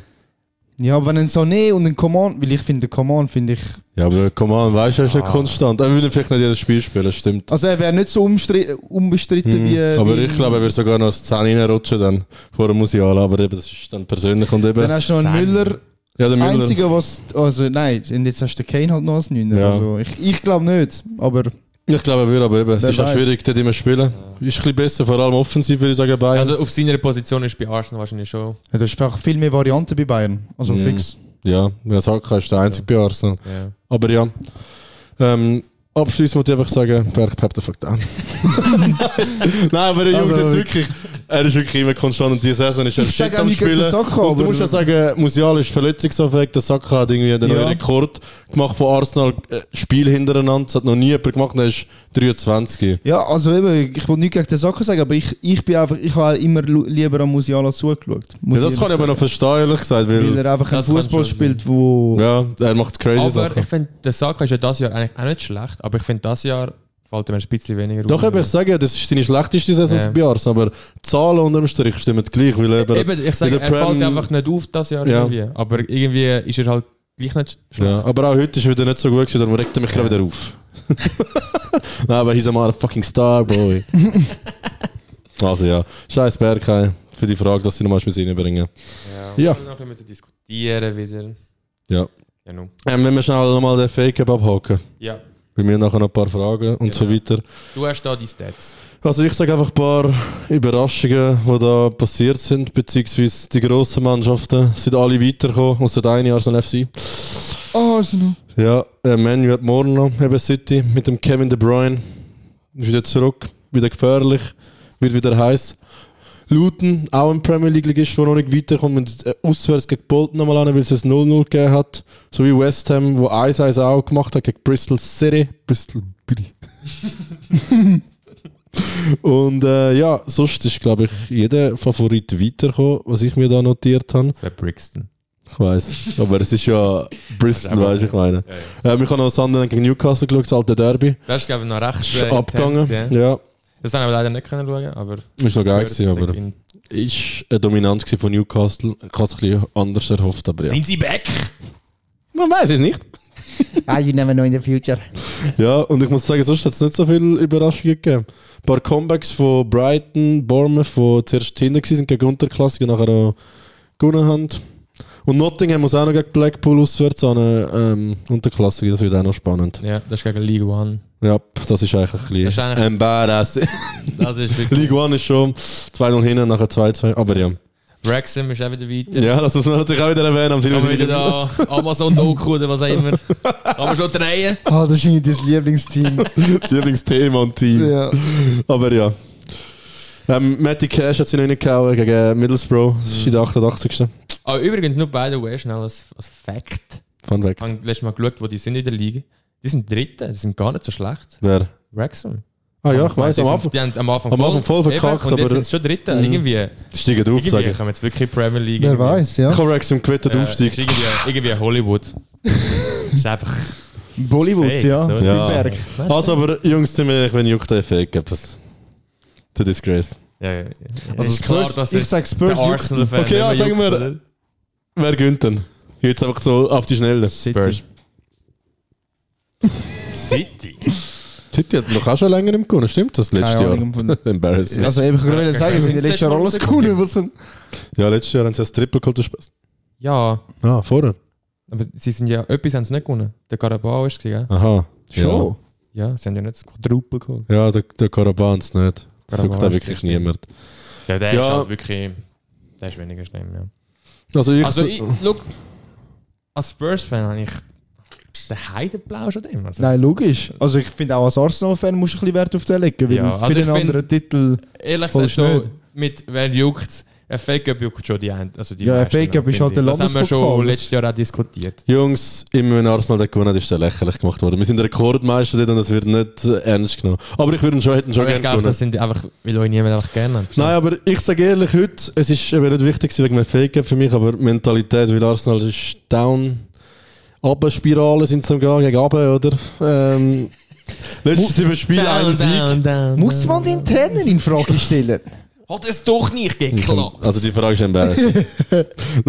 Ja, aber wenn ein Sané und ein Coman, weil ich finde, der Coman finde ich... Ja, aber komm an, weißt du, er ist nicht Ah. konstant. Er würde vielleicht nicht jedes Spiel spielen, stimmt. Also er wäre nicht so unbestritten Hm, wie... äh, aber wie ich glaube, er wird sogar noch das 10 reinrutschen dann vor dem Musiala, aber eben, das ist dann persönlich und eben... Dann hast du noch einen. Müller. Ja, der Das. Einzige, was... Also nein, und jetzt hast du den Kane halt noch als Neuner. Ja. Also, ich ich glaube nicht, aber... Ich glaube, er würde, aber eben, es ist auch schwierig, dort immer spielen. Ist ein bisschen besser, vor allem offensiv, würde ich sagen, Bayern. also auf seiner Position ist bei Arsenal wahrscheinlich schon, Ja, du hast einfach viel mehr Varianten bei Bayern. Also Mhm. fix. ja, ja, Saka ist der einzige bei Arsenal. ja. Aber ja. Ähm, abschließend wollte ich einfach sagen, Berg, pep the fuck down. Nein, aber der Jungs Also, jetzt wirklich, er ist wirklich immer konstant und diese Saison ist er Ich shit am Spielen. Saka, und du aber- musst ja sagen, Musial ist verletzungsanfällig, der Saka hat irgendwie den Ja. neuen Rekord gemacht von Arsenal, äh, Spiel hintereinander, das hat noch nie jemand gemacht, er ist 23. Ja, also eben, ich will nicht gegen den Saka sagen, aber ich, ich bin einfach, ich habe immer lieber an Musiala zugeschaut. Ja, das kann ich aber noch verstehen, ehrlich gesagt. Weil weil, er einfach einen Fußball spielt, wo... ja, er macht crazy Aber Sachen. ich finde, der Saka ist ja das Jahr eigentlich auch nicht schlecht, aber ich finde, das Jahr fällt ihm ein bisschen weniger Doch, eben, ich sage ja, das ist seine schlechteste Saison Ja. bei Arsenal, aber die Zahlen unterm Strich stimmen gleich, weil er Eben, ich sage, er fällt einfach nicht auf das Jahr Ja. irgendwie, aber irgendwie ist er halt gleich nicht schlecht. Ja, aber auch heute ist er wieder nicht so gut gewesen, darum regt er mich gerade wieder auf. Nein, aber he's a motherfucking star, boy. also ja, scheiß Bergheim für die Frage, dass sie nochmal mit reinbringen. Ja. Ja. Wir bisschen diskutieren wieder. Ja. Ja. Ähm, wenn wir schnell nochmal den Fake-Up abhaken. ja. Bei mir nachher noch ein paar Fragen und so Genau. weiter. Du hast da die Stats. Also ich sage einfach ein paar Überraschungen, die da passiert sind, beziehungsweise die grossen Mannschaften sind alle weitergekommen, außer der eine Arsenal FC. Ah, Arsenal. Ja, äh, Manu hat morgen noch, eben City, mit dem Kevin De Bruyne. Ist wieder zurück, wieder gefährlich, wird wieder heiß. Luton, auch ein Premier League Ligist, der noch nicht weiterkommt, und äh, auswärts gegen Bolton nochmal an, weil es ein 0-0 gegeben hat. So wie West Ham, wo 1-1 auch gemacht hat gegen Bristol City. Bristol Billy. und äh, ja, sonst ist, glaube ich, jeder Favorit weitergekommen, was ich mir da notiert habe. Das wäre Brixton. Ich weiß. Aber es ist ja Bristol, weißt du, ich meine. Ähm, ich habe noch Sunderland gegen Newcastle geschaut, das alte Derby. Das ist, glaube ich, noch recht äh, abgegangen. ja. Ja, Das haben wir leider nicht können schauen, aber ist noch geil gewesen, aber ist eine Dominanz gewesen von Newcastle. Ich habe es ein bisschen anders erhofft, aber ja. Sind sie back? Man weiß es nicht. Ah, you never know in the future. Ja, und ich muss sagen, sonst hat es nicht so viele Überraschungen gegeben. Ein paar Comebacks von Brighton, Bournemouth, die zuerst hinten waren gegen Unterklasse und nachher auch gewonnen haben. Und Nottingham muss auch noch gegen Blackpool auswärts an eine ähm, Unterklasse, das wird auch noch spannend. Ja, das ist gegen League One. Ja, das ist eigentlich ein Das bisschen ist eigentlich- embarrassing. Das ist wirklich... League One ist schon 2-0 hinten, nachher 2-2. Aber ja. Wrexham ist auch wieder weiter. Ja, das muss man natürlich auch wieder erwähnen. Am Sinne wieder da Amazon Doku oder was auch immer. Man schon drehen. Ah, das ist irgendwie dein Lieblingsteam. Lieblingsthema und Team. ja. Aber ja. Ähm, Matty Cash hat sie noch nicht gehauen gegen Middlesbrough. Das ist in der 88. Aber Ah, übrigens nur by the way, schnell als, als Fact. Fun Fact. Ich habe letztes Mal geschaut, wo die sind in der Liga. Die sind Dritte, die sind gar nicht so schlecht. Wer? Wrexham. Ah ja, ich weiß, am sind- Anfang. Die haben am Anfang am Anfang voll verkackt, Eben, und jetzt aber- sind sie schon Dritte. Mhm. Irgendwie, Steigen sage irgendwie ich. kommen jetzt wirklich Premier League. Wer irgendwie. weiß, ja. Ich habe Wrexham gewettet, Ja, Aufstieg. ist irgendwie, irgendwie Hollywood. das ist einfach... Bollywood, Fake, ja. so. Ja. Berg. Also, aber Jungs, sind wir, wenn juckt der Fake, das The Disgrace. Ja, ja, ja. Also ist klar, dass ich jetzt sag Spurs. Arsenal-Fan Okay, ja, sagen wir-? Wer gönnt denn? Jetzt einfach so auf die Schnelle. Spurs. City. City hat noch auch schon länger im gewonnen, stimmt das? Letztes Keine Jahr. Embarrassing. Also, eben, ich wollte sagen, sie haben letztes Jahr alles gewonnen. Was sind- Ja, letztes Jahr haben sie das Triple geholt. Spaß. Ja, Ah, vorher. aber sie sind ja... Etwas haben sie nicht gewonnen. Der Carabao ist es, gell? Aha. Schon. Ja, sie haben ja nicht das Quadruple geholt. Ja, ja der, der Karabans nicht. Das Karaban sucht auch wirklich richtig. niemand. Ja, der Ja. ist halt wirklich... Der ist weniger schlimm, ja. Also ich, Also, ich, look, als Spurs-Fan habe ich den Heidenplausch an dem. Also, Nein, logisch. Also ich finde auch als Arsenal-Fan musst du ein bisschen Wert auf den legen, weil Ja, also viele ich find- andere Titel... ehrlich gesagt, so mit wer juckt ein Fake Cup juckt schon die ein, also die Ja, Fake Cup ist halt der. Das haben wir schon letztes Jahr auch diskutiert. Jungs, immer wenn Arsenal den gewonnen hat, ist der lächerlich gemacht worden. Wir sind Rekordmeister dort und das wird nicht ernst genommen. Aber ich würde ihn schon, hätten schon Aber ich glaube, das sind einfach, weil euch niemand einfach gerne hat. Nein, aber ich sage ehrlich, heute, es ist eben nicht wichtig wegen einem Fake für mich, aber Mentalität, weil Arsenal ist down. Abendspirale sind sie am Gehen, gegen Abend, oder? Ähm, letztes sieben Spiele, ein Sieg. Muss man den Trainer in Frage stellen? Hat es doch nicht geklappt. Also die Frage ist embarrassing. Nein,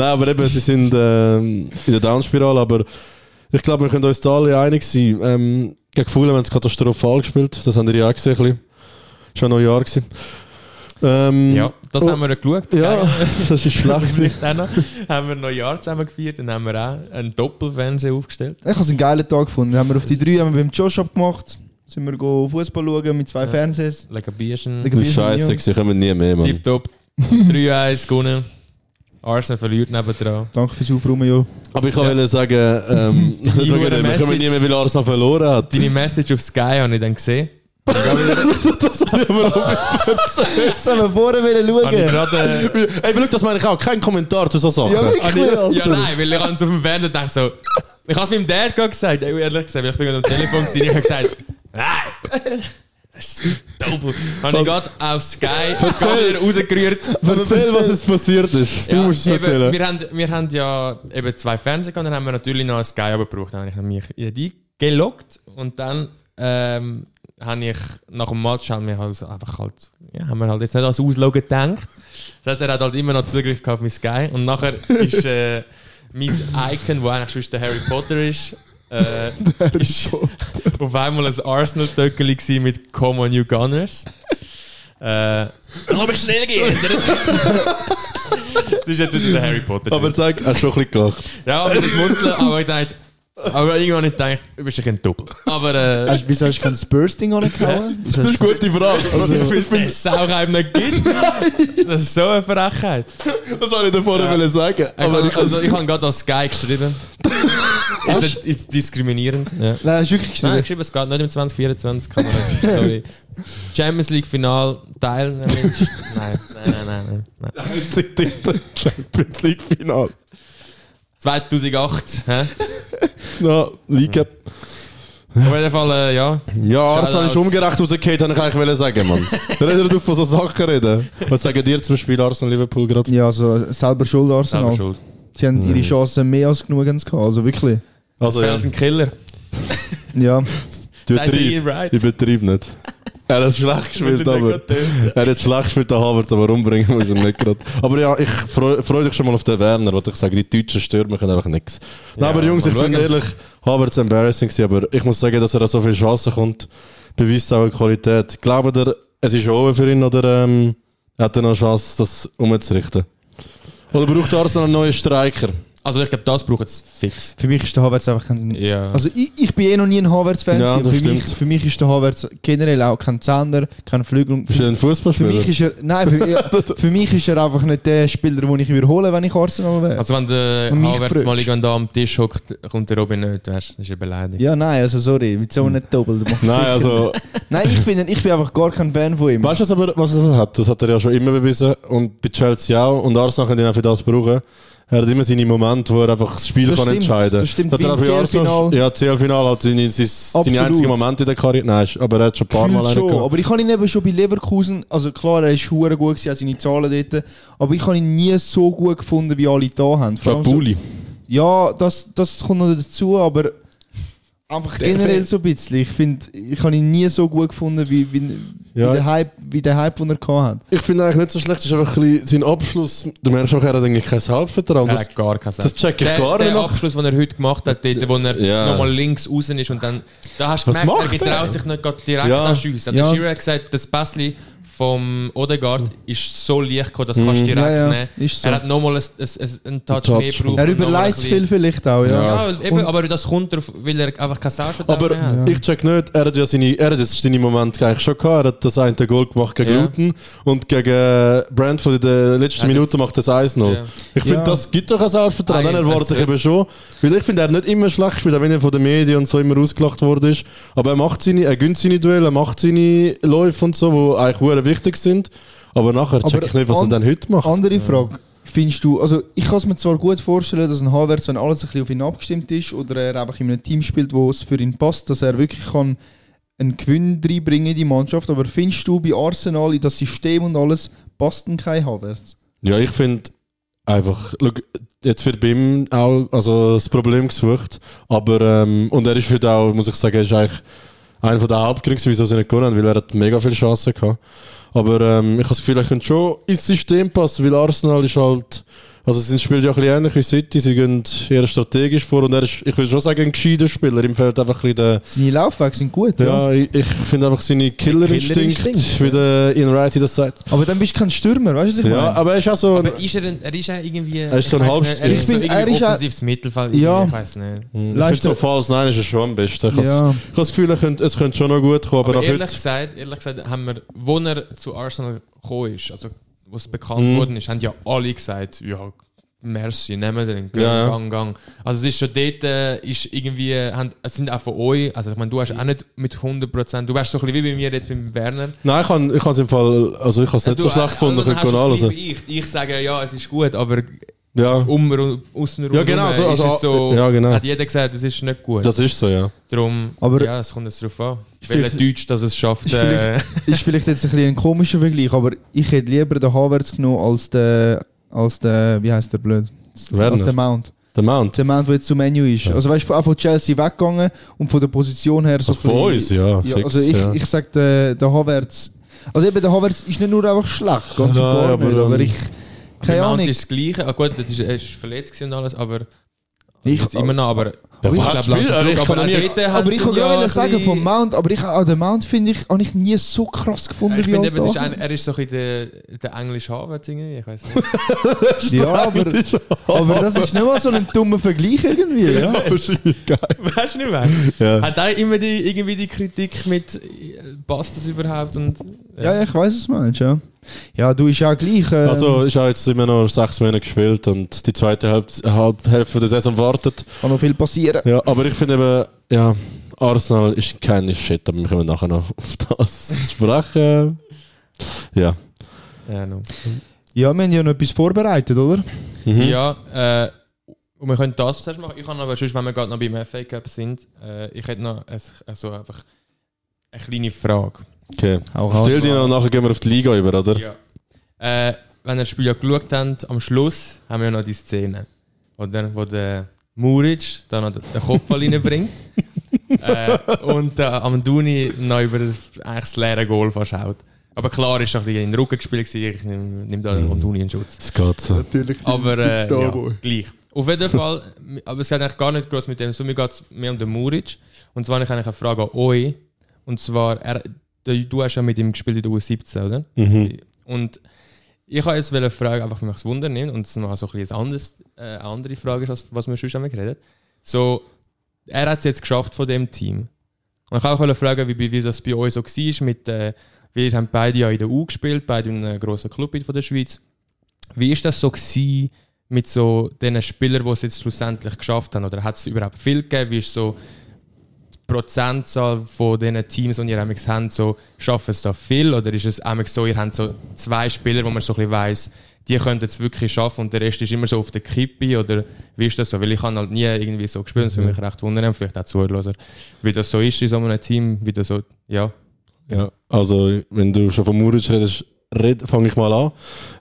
aber eben, sie sind ähm, in der Downspirale, aber ich glaube, wir können uns da alle einig sein. Ähm, gegen Fulham haben sie katastrophal gespielt, das haben wir ja auch gesehen. ein bisschen. Ist ja noch ein Jahr gewesen. Ähm, Ja, das oh, haben wir geschaut. Ja, das ist schlecht. noch. haben wir noch Jahr zusammen gefeiert, dann haben wir auch einen Doppelfernseher aufgestellt. Ich habe es einen geilen Tag gefunden. Haben wir auf die drei haben wir beim Josh abgemacht. Sind wir go Fußball schauen mit zwei Fernsehs. Lecker Bierchen, Lecker Das ist scheiße, sie kommen nie mehr, Mann. tipptopp, 3-1 gewonnen. Arsenal verliert nebendran. Danke fürs Aufräumen, Jo. Aber ich wollte sagen, ähm, wir kommen Message. nie mehr, weil Arsenal verloren hat. Deine Message auf Sky habe ich dann gesehen. Sollen wir vorher wollen Habe ich schauen? gerade... Äh, Ey, schau, das meine ich auch, kein Kommentar zu so Sachen. Ja, wirklich, habe ich, Alter. ja, nein, weil ich habe so auf dem Fernseher gedacht so... Ich habe es meinem Dad gerade gesagt, ey, ehrlich gesagt, weil ich bin gerade am Telefon gewesen, ich habe gesagt... Nein! Das ist dope. Habe ich gerade auf Sky Erzähl. rausgerührt. Erzähl, was jetzt passiert ist. Du Ja, musst es eben, erzählen. Wir haben, wir haben ja eben zwei Fernseher gehabt, dann haben wir natürlich noch ein Sky aber gebraucht. Dann habe ich mich in die geloggt und dann ähm, habe ich nach dem Match haben wir halt einfach halt, ja, haben wir halt jetzt nicht ans Ausloggen gedacht. Das heißt, er hat halt immer noch Zugriff auf mein Sky und nachher ist äh, mein Icon, wo eigentlich sonst der Harry Potter ist, äh, ist auf einmal ein Arsenal-Töckeli mit Come on You Gunners. Äh, ich schnell geändert. Das ist jetzt wieder der Harry Potter. Aber sag, hast schon ein bisschen gelacht. ja, aber das Schmunzeln, aber ich dachte, aber irgendwann nicht gedacht, du bist ein Doppel. Aber äh, Hast, wieso hast du kein Spurs-Ding angehauen? Das ist eine gute Frage. weil es den Saureim nicht gibt. Das ist so eine Frechheit. Das wollte ich vorher wollen sagen. Ich Aber habe, ich also, ich habe gerade als Sky geschrieben. ist, das- ist diskriminierend. Ja. Nein, hast du wirklich Nein, geschrieben? geschrieben, es geht nicht im 2024. Kann man nicht. Sorry. Champions League Final Teilnehmer. Nein, nein, nein, nein, nein. nein. einzige Titel Champions League Final. 2008. Hä? Ja, League Cup. Auf jeden Fall, äh, ja. Ja, Arsenal ist umgerecht rausgefallen, habe ich eigentlich wollen sagen, Mann. Reden wir von so Sachen reden. Was sagen dir zum Spiel Arsenal-Liverpool gerade? Ja, also selber schuld Arsenal. Selber schuld. Sie haben ihre Chancen mehr als genug gehabt, also wirklich. Also ja, Fällt ein Killer. Ja, du Sagt übertreib. Ian Wright. Ich übertreibe nicht. Er hat schlecht gespielt, er aber... Er hat schlecht gespielt, der Havertz, aber umbringen muss er nicht gerade. Aber ja, ich freue freu dich schon mal auf den Werner, wollte ich sagen. Die deutschen Stürmer können einfach nichts. Nein, Ja, aber Jungs, ich finde ehrlich, Havertz embarrassing aber ich muss sagen, dass er an so viele Chancen kommt, beweist auch Qualität. Glaubt ihr, es ist over für ihn oder ähm, hat er noch eine Chance, das umzurichten? Oder braucht Arsenal einen neuen Striker? Also ich glaube, das braucht es fix. für mich ist der Havertz einfach kein... Ja. Also ich, ich bin eh noch nie ein Havertz-Fan. Ja, für, mich, für mich ist der Havertz generell auch kein Zehner, kein Flügel. Bist du ein Für Fußballspieler? mich ist er, nein, für, ja, für mich ist er einfach nicht der Spieler, den ich holen, wenn ich Arsenal wäre. Also wenn der Havertz mal irgendwann da am Tisch hockt, kommt der Robin nicht, weißt du? Das ist eine Beleidigung. ja, nein, also sorry, mit so einem Doppel. der macht Nein, also. Nein, ich finde, ich bin einfach gar kein Fan von ihm. weißt du was aber, was er hat? Das hat er ja schon immer bewiesen und bei Chelsea auch und Arsenal kann ihn auch für das brauchen. Er hat immer seine Momente, wo er einfach das Spiel Das kann stimmt, entscheiden das stimmt, Hat wie er CL-Final. Ja, CL-Final hat seine, seine, einzige Moment in der Karriere. Nein, aber er hat schon ein paar Mal Gefühlt einen schon, gehabt. aber ich habe ihn eben schon bei Leverkusen, also klar, er ist hure gut gewesen, auch seine Zahlen dort, aber ich habe ihn nie so gut gefunden, wie alle da haben. Vor allem so, ja, das, das kommt noch dazu, aber einfach generell so ein bisschen. Ich finde, ich habe ihn nie so gut gefunden, wie, wie, Ja. wie, der, Hype, wie der Hype, den er gehabt hat. Ich finde eigentlich nicht so schlecht, es ist einfach ein bisschen sein Abschluss. Du merkst auch, er hat eigentlich kein Selbstvertrauen. Er Das, gar keinen das check ich der, gar der nicht nach. Abschluss, den er heute gemacht hat, dort, wo er Ja. nochmal links raus ist und dann, da hast du gemerkt, er getraut sich nicht gerade direkt Ja. anschiessen. Ja. Der Schiri hat gesagt, das Passli, vom Odegaard ist so leicht gekommen, das kannst du direkt Ja, ja, nehmen. ist so. Er hat nochmal ein, ein, ein, einen Touch, Touch. mehr gebraucht. Er überlegt ein viel vielleicht auch, ja. Ja, eben, aber das kommt darauf, weil er einfach kein Selbstvertrauen mehr Aber hat. ich check nicht, er hat ja seine, er hat jetzt seine Momente eigentlich schon gehabt. Er hat das eine Goal gemacht gegen Ja. Luton und gegen Brentford in der letzten Hat Minute macht das 1-0. Ja. Ich finde, Ja. das gibt doch ein Selbstvertrauen. Dann Eigentlich, erwarte ich eben schon. Weil ich finde, er hat nicht immer schlecht gespielt, auch wenn er von den Medien und so immer ausgelacht worden ist. Aber er macht seine, er gönnt seine Duelle, er macht seine Läufe und so, die eigentlich wichtig sind. Aber nachher check Aber ich nicht, was er an- dann heute macht. Andere Frage. Findest du, also ich kann es mir zwar gut vorstellen, dass ein Havertz, wenn alles ein bisschen auf ihn abgestimmt ist oder er einfach in einem Team spielt, wo es für ihn passt, dass er wirklich kann einen Gewinn reinbringen in die Mannschaft, aber findest du bei Arsenal in das System und alles passt denn kein Havertz? Ja, ich finde einfach, schau, jetzt wird bei ihm auch also das Problem gesucht, aber ähm, und er ist heute auch, muss ich sagen, ist eigentlich einer der Hauptgründe, wieso sie nicht gewonnen haben, weil er hat mega viele Chancen gehabt. Aber ähm, ich habe das Gefühl, er könnte schon ins System passen, weil Arsenal ist halt, also sie spielen ja ein bisschen ähnlich wie City, sie gehen eher strategisch vor und er ist, ich würde schon sagen, ein gescheiter Spieler, ihm fehlt einfach ein bisschen der Seine Laufwege sind gut, ja. ja, ich, ich finde einfach seine Killerinstinkt, Killerinstinkt, wie der Ian Wright das sagt. Aber dann bist du kein Stürmer, weißt du, was ich Ja, meine? aber er ist auch so... Aber ist er, denn, er ist ja irgendwie. Er ist so ich ein weiss nicht, Er ist Ich so bin- er ist offensives Mittelfeld. Ja. Ich weiß nicht. Ich finde so Falls Nein ist er schon am besten. Ich habe Ja. habe das Gefühl, könnte, es könnte schon noch gut kommen, aber, Aber ehrlich heute... gesagt, ehrlich gesagt, haben wir, wo er zu Arsenal gekommen ist, also wo es bekannt Mhm. worden ist, haben ja alle gesagt, ja, merci, nehmen den, gang, Ja, ja. gang, gang. Also es ist schon dort, äh, ist irgendwie, haben, es sind auch von euch, also ich meine, du hast auch nicht mit 100%, du wärst so ein bisschen wie bei mir jetzt mit Werner. Nein, ich habe ich es im Fall... Also ich habe es nicht Du, so schlecht äh, gefunden, ich anschauen. gleich wie Ich, ich sage ja, es ist gut, aber Ja, um und außen Ja, genau, so, ist also, es so, ja, genau. hat jeder gesagt, es ist nicht gut. das ist so, ja. Darum, Aber- ja, es kommt jetzt darauf an. Ist Welcher vielleicht- Deutsch, dass es schafft. Ist Äh, vielleicht, ist vielleicht jetzt ein, bisschen ein komischer Vergleich, aber ich hätte lieber den Havertz genommen als den, als den wie heißt der blöd? Werner. Als den Mount. Der Mount. Der Mount, der jetzt zum Menu ist. Ja. Also weißt du, von Chelsea weggegangen und von der Position her so Also von uns, ja. Ja, fix, also ich, ja. ich sage, der, der Havertz. Also eben, der Havertz ist nicht nur einfach schlecht, ganz und Nein, gar aber, nicht. Aber ich. Keine Ahnung. ist das Gleiche. Ah, gut, das ist, er ist verletzt gewesen und alles, aber. Ich- jetzt immer noch, aber. Der ich kann glaub, spielen, langsam aber ich zurück. kann aber auch haben Aber ich kann gerade sagen vom Mount, aber ich, an den Mount finde ich, habe ich nie so krass gefunden Ich wie finde, eben, es ist ein, er ist so ein bisschen der, der englische Havertz irgendwie, ich weiß nicht. Ja, aber, aber das ist nicht mal so ein dummer Vergleich irgendwie. Ja. Irgendwie geil. weißt du nicht mehr? Ja. Hat er immer die, irgendwie die Kritik mit, äh, passt das überhaupt? Und, Ja, ja, ich weiß es, meinst ja. Ja, du ist ja gleich. ähm, Also ist auch jetzt immer noch sechs Monate gespielt und die zweite Halb- Halbhälfte der Saison wartet. kann noch viel passieren. Ja, aber ich finde eben, ja, Arsenal ist kein Shit, aber wir können nachher noch auf das sprechen. Ja. Ja, no. Ja, wir haben ja noch etwas vorbereitet, oder? Mhm. ja äh, und wir können das zuerst machen. Ich habe aber sonst, wenn wir gerade noch beim FA Cup sind, äh, ich hätte noch ein, also einfach eine kleine Frage. Okay. Auch Erzähl dir noch, nachher gehen wir auf die Liga über, oder? Ja. Äh, wenn ihr das Spiel ja geschaut habt, am Schluss haben wir ja noch die Szene, oder, wo der Muric dann noch den Kopf reinbringt äh, und der Amanduni noch über eigentlich das leere Goal verschaut. Aber klar ist noch ein bisschen in den Rücken gespielt, gewesen. ich nehme nehm da Mhm. Amanduni in Schutz. Es geht so. Natürlich. Aber äh, ja, gleich. Auf jeden Fall, aber es hat eigentlich gar nicht groß mit dem, so mir geht es mehr um den Muric. Und zwar habe ich eigentlich eine Frage an euch. Und zwar, er, du hast ja mit ihm gespielt in der U17, oder? Mhm. Und ich habe jetzt eine Frage, einfach für mich das Wunder nehmen und es noch so ein bisschen anderes, äh, eine andere Frage ist, als was wir schon einmal geredet So, er hat es jetzt geschafft von dem Team. Und ich wollte auch fragen, wie, wie das bei euch so war. Mit, äh, wir haben beide ja in der U gespielt, beide in einem grossen Club von der Schweiz. Wie ist das so gewesen mit so den Spielern, die es jetzt schlussendlich geschafft haben? Oder hat es überhaupt viel gegeben? Wie ist so Prozentzahl von den Teams, die ihr habt, so, schaffen es da viel? Oder ist es so, ihr habt so zwei Spieler, wo man so ein bisschen weiss, die könnten es wirklich schaffen und der Rest ist immer so auf der Kippe? Oder wie ist das so? Weil ich habe halt nie irgendwie so gespielt, das würde mich recht wundern, vielleicht auch zuhören, wie das so ist in so einem Team, wie das so, ja. Ja, also wenn du schon von Muric redest, red, fange ich mal an.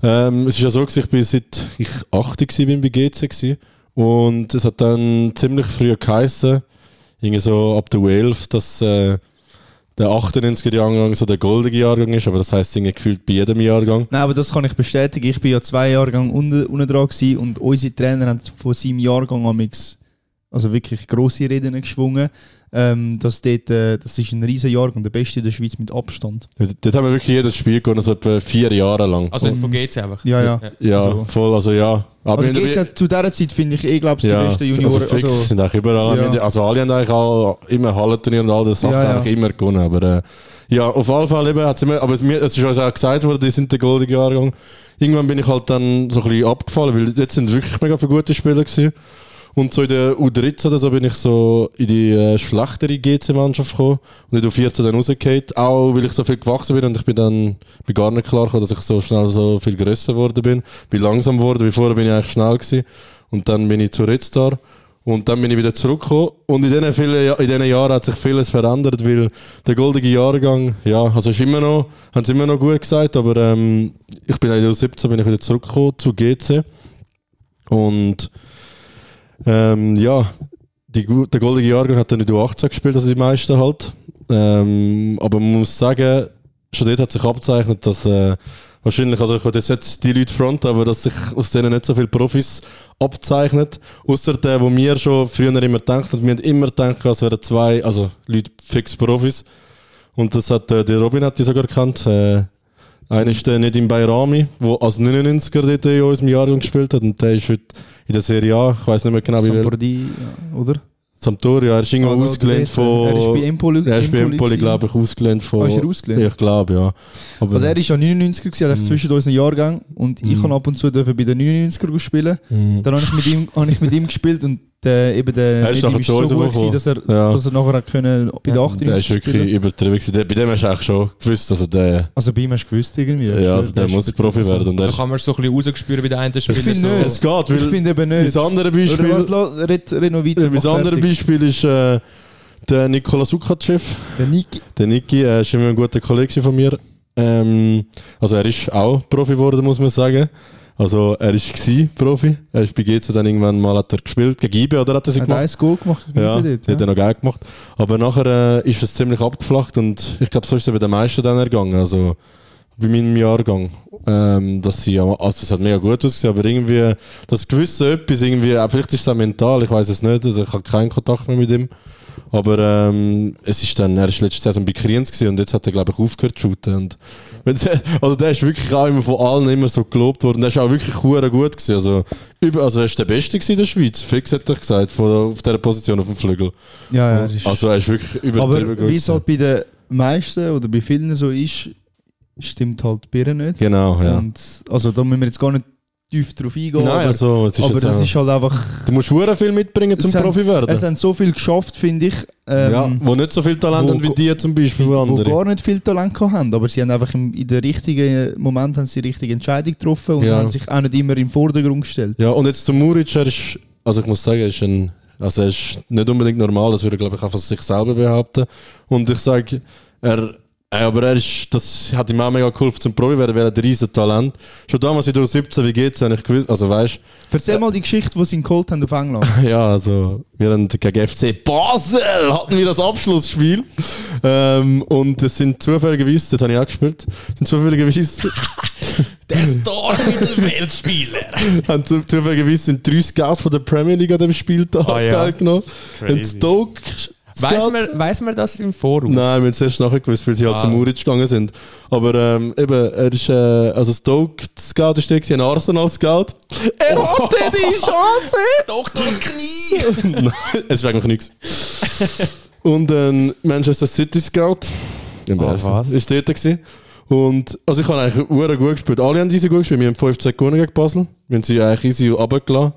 Ähm, es ist ja so, ich bin seit ich 80 war, bin bei GC gewesen. und es hat dann ziemlich früh geheißen, irgendwie so ab der U11, dass äh, der 98er Jahrgang so der goldige Jahrgang ist, aber das heisst irgendwie gefühlt bei jedem Jahrgang. Nein, aber das kann ich bestätigen. Ich bin ja zwei Jahre lang unten, unten dran und unsere Trainer haben von seinem Jahrgang amix also wirklich grosse Reden geschwungen, ähm, dass dort, äh, das ist ein riesen Jahr und der beste in der Schweiz mit Abstand. Dort haben wir wirklich jedes Spiel gewonnen, so etwa vier Jahre lang. Also jetzt von GC einfach. Ja, ja. ja, also- voll, also ja. Aber Also ja, zu dieser Zeit finde ich eh, glaube ich, die ja, besten Junioren. Also fix, Also, sind auch überall. Ja. Wir- Also alle haben eigentlich auch immer Hallenturnier und all das Sachen Ja, ja. eigentlich immer gewonnen. Aber äh, ja, auf alle Fälle eben hat's immer, aber es, mir, es ist uns auch gesagt worden, die sind der goldige Jahrgang. Irgendwann bin ich halt dann so ein bisschen abgefallen, weil jetzt sind wirklich mega viele gute Spieler gewesen. Und so in der U13 oder so bin ich so in die äh, schlechtere GC-Mannschaft gekommen und in der U14 dann rausgefallen. Auch weil ich so viel gewachsen bin und ich bin dann bin gar nicht klar gekommen, dass ich so schnell so viel grösser geworden bin. Bin langsam geworden, wie vorher bin ich eigentlich schnell gewesen. Und dann bin ich zu Red Star. Und dann bin ich wieder zurückgekommen. Und in diesen, vielen, in diesen Jahren hat sich vieles verändert, weil der goldige Jahrgang, ja, also ist immer noch, haben sie immer noch gut gesagt, aber ähm, ich bin in der U17 bin ich wieder zurückgekommen zu GC. Und ähm, ja, die, der goldige Jahrgang hat dann der U18 gespielt, also die meisten halt. Ähm, aber man muss sagen, schon dort hat sich abgezeichnet, dass äh, wahrscheinlich, also ich will jetzt nicht die Leute front, aber dass sich aus denen nicht so viele Profis abzeichnet. Außer der, wo wir schon früher immer gedacht haben, wir haben immer gedacht, es wären zwei, also Leute fix Profis. Und das hat äh, der Robin hat die sogar gekannt. Äh, einer ist der Nedim Bayrami, der als 99er dort in unserem Jahrgang gespielt hat. Und der ist heute in der Serie A, ich weiß nicht mehr genau wie. Sampordi, ja, oder? Sampdoria, er ist irgendwo da- ausgelehnt von. Er ist bei Empoli. Er ist bei Empoli, glaube ich, ausgelehnt von. Ah, ist er ausgelehnt? Ich glaube, ja. Aber, Also er ist ja 99er gewesen, Mhm. also zwischen unseren Jahrgang und ich kann ab und zu dürfen bei den 99er spielen. Mhm. Dann habe ich mit ihm, habe ich mit ihm gespielt und der, eben der Er ist uns so gut gewesen, dass er, Ja. dass er nachher können bei der 98 der ist wirklich spielen. übertrieben. gewesen. Der- Bei dem hast du eigentlich schon gewusst, also der, Also bei ihm hast du gewusst irgendwie. ja, also der ist muss Profi also- werden. Der Also kann man so ein bisschen rausgespüren bei den einen Spielern. Ich finde so. nicht. es geht, Ich weil finde eben nicht. das andere Oder Beispiel, warte, red, red noch weiter. äh, das mach andere fertig. Beispiel ist äh, der Nikola Sukachev. Der Niki. Der Niki äh, ist immer ein guter Kollege von mir. Ähm, also er ist auch Profi geworden, muss man sagen. Also er ist gsi Profi. Er ist bei GC dann irgendwann mal hat er gespielt gegen IBE oder hat er sie Hat gemacht? ein Goal gemacht. gegen Ja, dort, hat er noch geil gemacht. Aber nachher äh, ist es ziemlich abgeflacht und ich glaube, so ist es bei den meisten dann ergangen. Also bei meinem Jahrgang. Ähm, dass sie, also es hat mega gut ausgesehen, aber irgendwie, das gewisse etwas, irgendwie, äh, vielleicht ist es auch mental, ich weiß es nicht, also ich habe keinen Kontakt mehr mit ihm. Aber ähm, es ist dann, er ist letzte Saison bei Kriens gewesen und jetzt hat er, glaube ich, aufgehört zu shooten. Und also der ist wirklich auch immer von allen immer so gelobt worden. Der ist auch wirklich gut gewesen. Also, über, also er ist der Beste in der Schweiz. Fix hätte ich gesagt, von, auf dieser Position auf dem Flügel. Ja, ja, er ist- Also er ist wirklich übertrieben Aber wie es halt bei den meisten oder bei vielen so ist, stimmt halt Birne nicht. Genau, ja. Und, also da müssen wir jetzt gar nicht tief drauf eingehen. Nein, aber, also es ist aber das ist halt einfach. du musst hure viel mitbringen zum haben- Profi werden. Es haben so viel geschafft, finde ich. Ähm, ja, wo nicht so viel Talent wo- haben wie die zum Beispiel, wo wo andere. gar nicht viel Talent haben, aber sie haben einfach im, in der richtigen Moment haben sie die richtige Entscheidung getroffen und Ja. haben sich auch nicht immer im Vordergrund gestellt. Ja, und jetzt zum Muric, er ist, also ich muss sagen, er ist ein, also er ist nicht unbedingt normal, das würde er, glaube ich auch von sich selber behaupten. Und ich sage, er, aber er ist, das hat ihm auch mega geholfen zum Profi werden, weil er ein riesen Talent. Schon damals in der 17 wie geht's, habe ich gewusst, also weißt Erzähl mal die Geschichte, die sie ihn geholt haben auf England. Ja, also wir haben gegen FC Basel hatten wir das Abschlussspiel ähm, und es sind zufälligerweise, das habe ich auch gespielt, sind zufälligerweise Der Star-Mittelfeldspieler. haben zu- zufälligerweise sind drei Scouts von der Premier League an dem Spieltag Ah, ja. teilgenommen. Crazy. Und Stoke Weiß man, weiss man das im Voraus? Nein, wir haben es erst nachher gewusst, weil sie halt Ah. zum Muric gegangen sind. Aber ähm, eben, er ist, äh, also Stoke Scout ist der, ein Arsenal Scout. Er hatte die Chance! Doch das Knie! Nein, es ist eigentlich nichts. Und ein Manchester City Scout. Im Ah, was? Ist dort gewesen. Und, also ich habe eigentlich sehr gut gespielt. Alle haben easy gut gespielt. Wir haben 15 gewonnen gegen Basel. Wir haben sie eigentlich easy runtergelassen.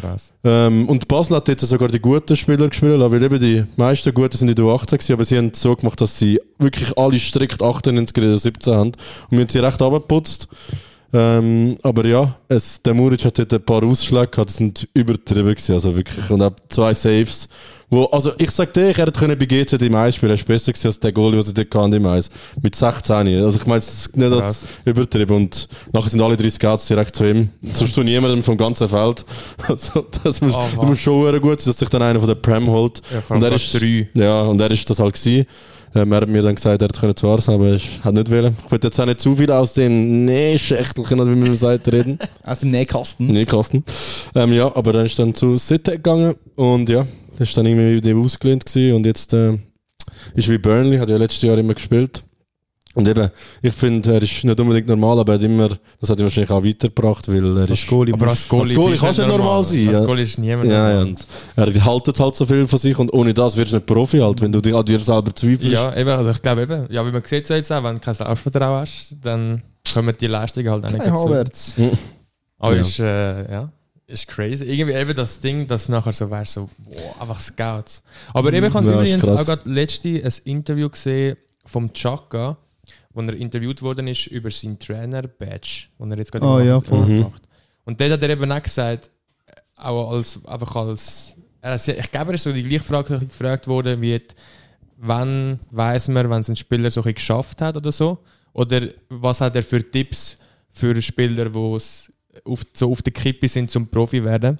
Krass. Ähm, und Basel hat jetzt sogar die guten Spieler gespielt, weil eben die meisten Guten sind in der U18 gewesen, aber sie haben es so gemacht, dass sie wirklich alle strikt 98 oder 17 haben. Und wir haben sie recht abgeputzt. Ähm, aber ja, es, der Muric hat dort ein paar Ausschläge gehabt, die sind übertrieben gewesen, also wirklich. Und auch zwei Saves. Wo, also ich sag dir, er hätte können bei GC die Mais spielen, ist besser gewesen als der Goalie, den sie dort hatten, die Mais. Mit 16. Also ich meine, es ist nicht das Krass. übertrieben. Und nachher sind alle drei Scouts direkt zu ihm. Sonst zu niemandem vom ganzen Feld. Also das muss, Ah, du musst schon sehr gut sein, dass sich dann einer von der Prem holt. Ja, und er ist, drei. ja, und er ist das halt gewesen. Ähm, er hat mir dann gesagt, er hätte zu Arsenal, aber ich hat nicht wollen. Ich will jetzt auch nicht zu viel aus dem Nähschächtelchen, wie man sagt, reden. Aus dem Nähkasten. Nee, Kasten. Ähm, ja, aber dann ist dann zu City gegangen und ja, das ist dann irgendwie wieder ausgelehnt gewesen und jetzt äh, ist wie Burnley, hat ja letztes Jahr immer gespielt. Und eben, ich finde, er ist nicht unbedingt normal, aber er hat immer, das hat ihn wahrscheinlich auch weitergebracht, weil er ist... Goalie Aber als Goalie, Als Goalie kannst du nicht normal sein, Als ja. Goalie ist niemand Ja, ja, normal. und er haltet halt so viel von sich und ohne das wirst du nicht Profi halt, wenn du dich an dir selber zweifelst. Ja, eben, also ich glaube eben, ja, wie man sieht es jetzt auch, wenn du kein Selbstvertrauen hast, dann kommen die Leistungen halt auch nicht dazu. Havertz. Aber Ja. ist, äh, ja, ist crazy. Irgendwie eben das Ding, dass nachher so wärst, so, wow, einfach Scouts. Aber eben, ich habe Ja, übrigens auch gerade letzte ein Interview gesehen vom Chaka, wo er interviewt worden ist über seinen Trainer-Badge, den er jetzt gerade im ja, voll. Mhm. macht. Und dort hat er eben auch gesagt, äh, auch als, einfach als, hat- ich glaube, er ist so die gleiche Frage gefragt worden, wie, wann weiß man, wenn es ein Spieler so ein geschafft hat oder so? Oder was hat er für Tipps für Spieler, die es auf, so auf der Kippe sind zum Profi werden?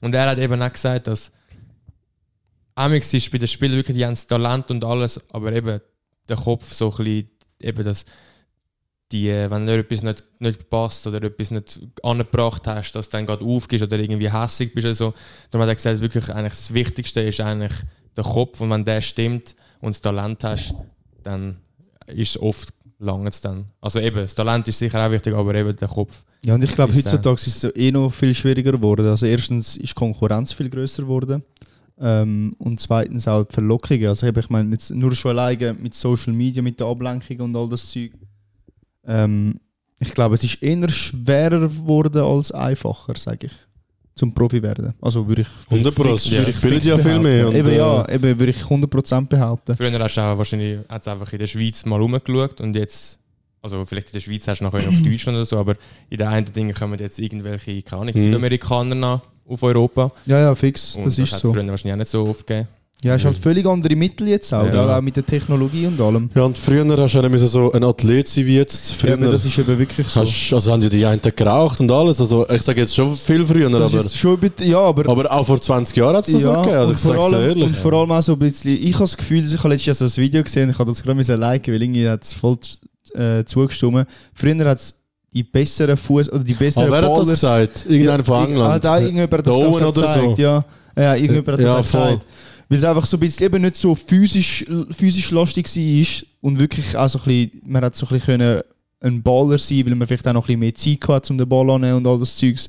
Und er hat eben auch gesagt, dass Amix ist bei den Spielern wirklich, die haben das Talent und alles, aber eben der Kopf so ein bisschen, eben das, die, äh, wenn dir etwas nicht, nicht passt oder etwas nicht angebracht hast, dass du dann gerade aufgehst oder irgendwie hässig bist oder so. Darum hat er gesagt, wirklich eigentlich das Wichtigste ist eigentlich der Kopf und wenn der stimmt und das Talent hast, dann ist es oft lange dann. Also eben, das Talent ist sicher auch wichtig, aber eben der Kopf. Ja, und ich glaube, äh, heutzutage ist es eh noch viel schwieriger geworden. Also erstens ist die Konkurrenz viel größer geworden. Ähm, und zweitens auch die Verlockungen. Also ich meine, jetzt nur schon alleine mit Social Media, mit der Ablenkung und all das Zeug. Ähm, ich glaube, es ist eher schwerer geworden als einfacher, sage ich. Zum Profi werden. Also würde ich. 100 Pro, fix- würde ich fix ja viel mehr. Und, Eben äh, ja, eben würde ich 100% behaupten. Früher hast du auch wahrscheinlich hat's einfach in der Schweiz mal rumgeschaut und jetzt, also vielleicht in der Schweiz hast du nachher auf Deutschland oder so, aber in den einen Dingen kommen jetzt irgendwelche, keine Ahnung, Mhm. Südamerikaner nach auf Europa. Ja, ja, fix. Und das ist hat's so. früher wahrscheinlich auch nicht so oft gegeben. Ja, es ist halt völlig andere Mittel jetzt auch, Ja. auch mit der Technologie und allem. Ja, und früher hast du ja so ein Athlet sein wie jetzt. Ja, Früher aber das ist eben wirklich so. hast, also haben ja die einen geraucht und alles. Also ich sage jetzt schon viel früher, Das aber, ist schon ein bisschen, ja, aber, aber auch vor 20 Jahren hat es das ja, noch gegeben. Also und, ich vor sage es allem, ehrlich. und vor allem auch so ein bisschen, ich habe das Gefühl, ich habe letztes Jahr so ein Video gesehen, ich habe das gerade liken, weil irgendwie hat es voll äh, zugestimmt. Früher hat es die besseren Fuß oder die besseren aber wer hat das Ballers- gesagt? Irgendeiner von England? Hat auch irgendjemand das glaub ich, Owen oder gezeigt, so? ja. Ja, irgendjemand hat das auch gesagt. Weil es einfach so ein bisschen eben nicht so physisch, physisch lastig war und wirklich auch so ein bisschen, man hat so ein bisschen können ein Baller sein, weil man vielleicht auch noch ein bisschen mehr Zeit hatte, um den Ball anzunehmen und all das Zeugs.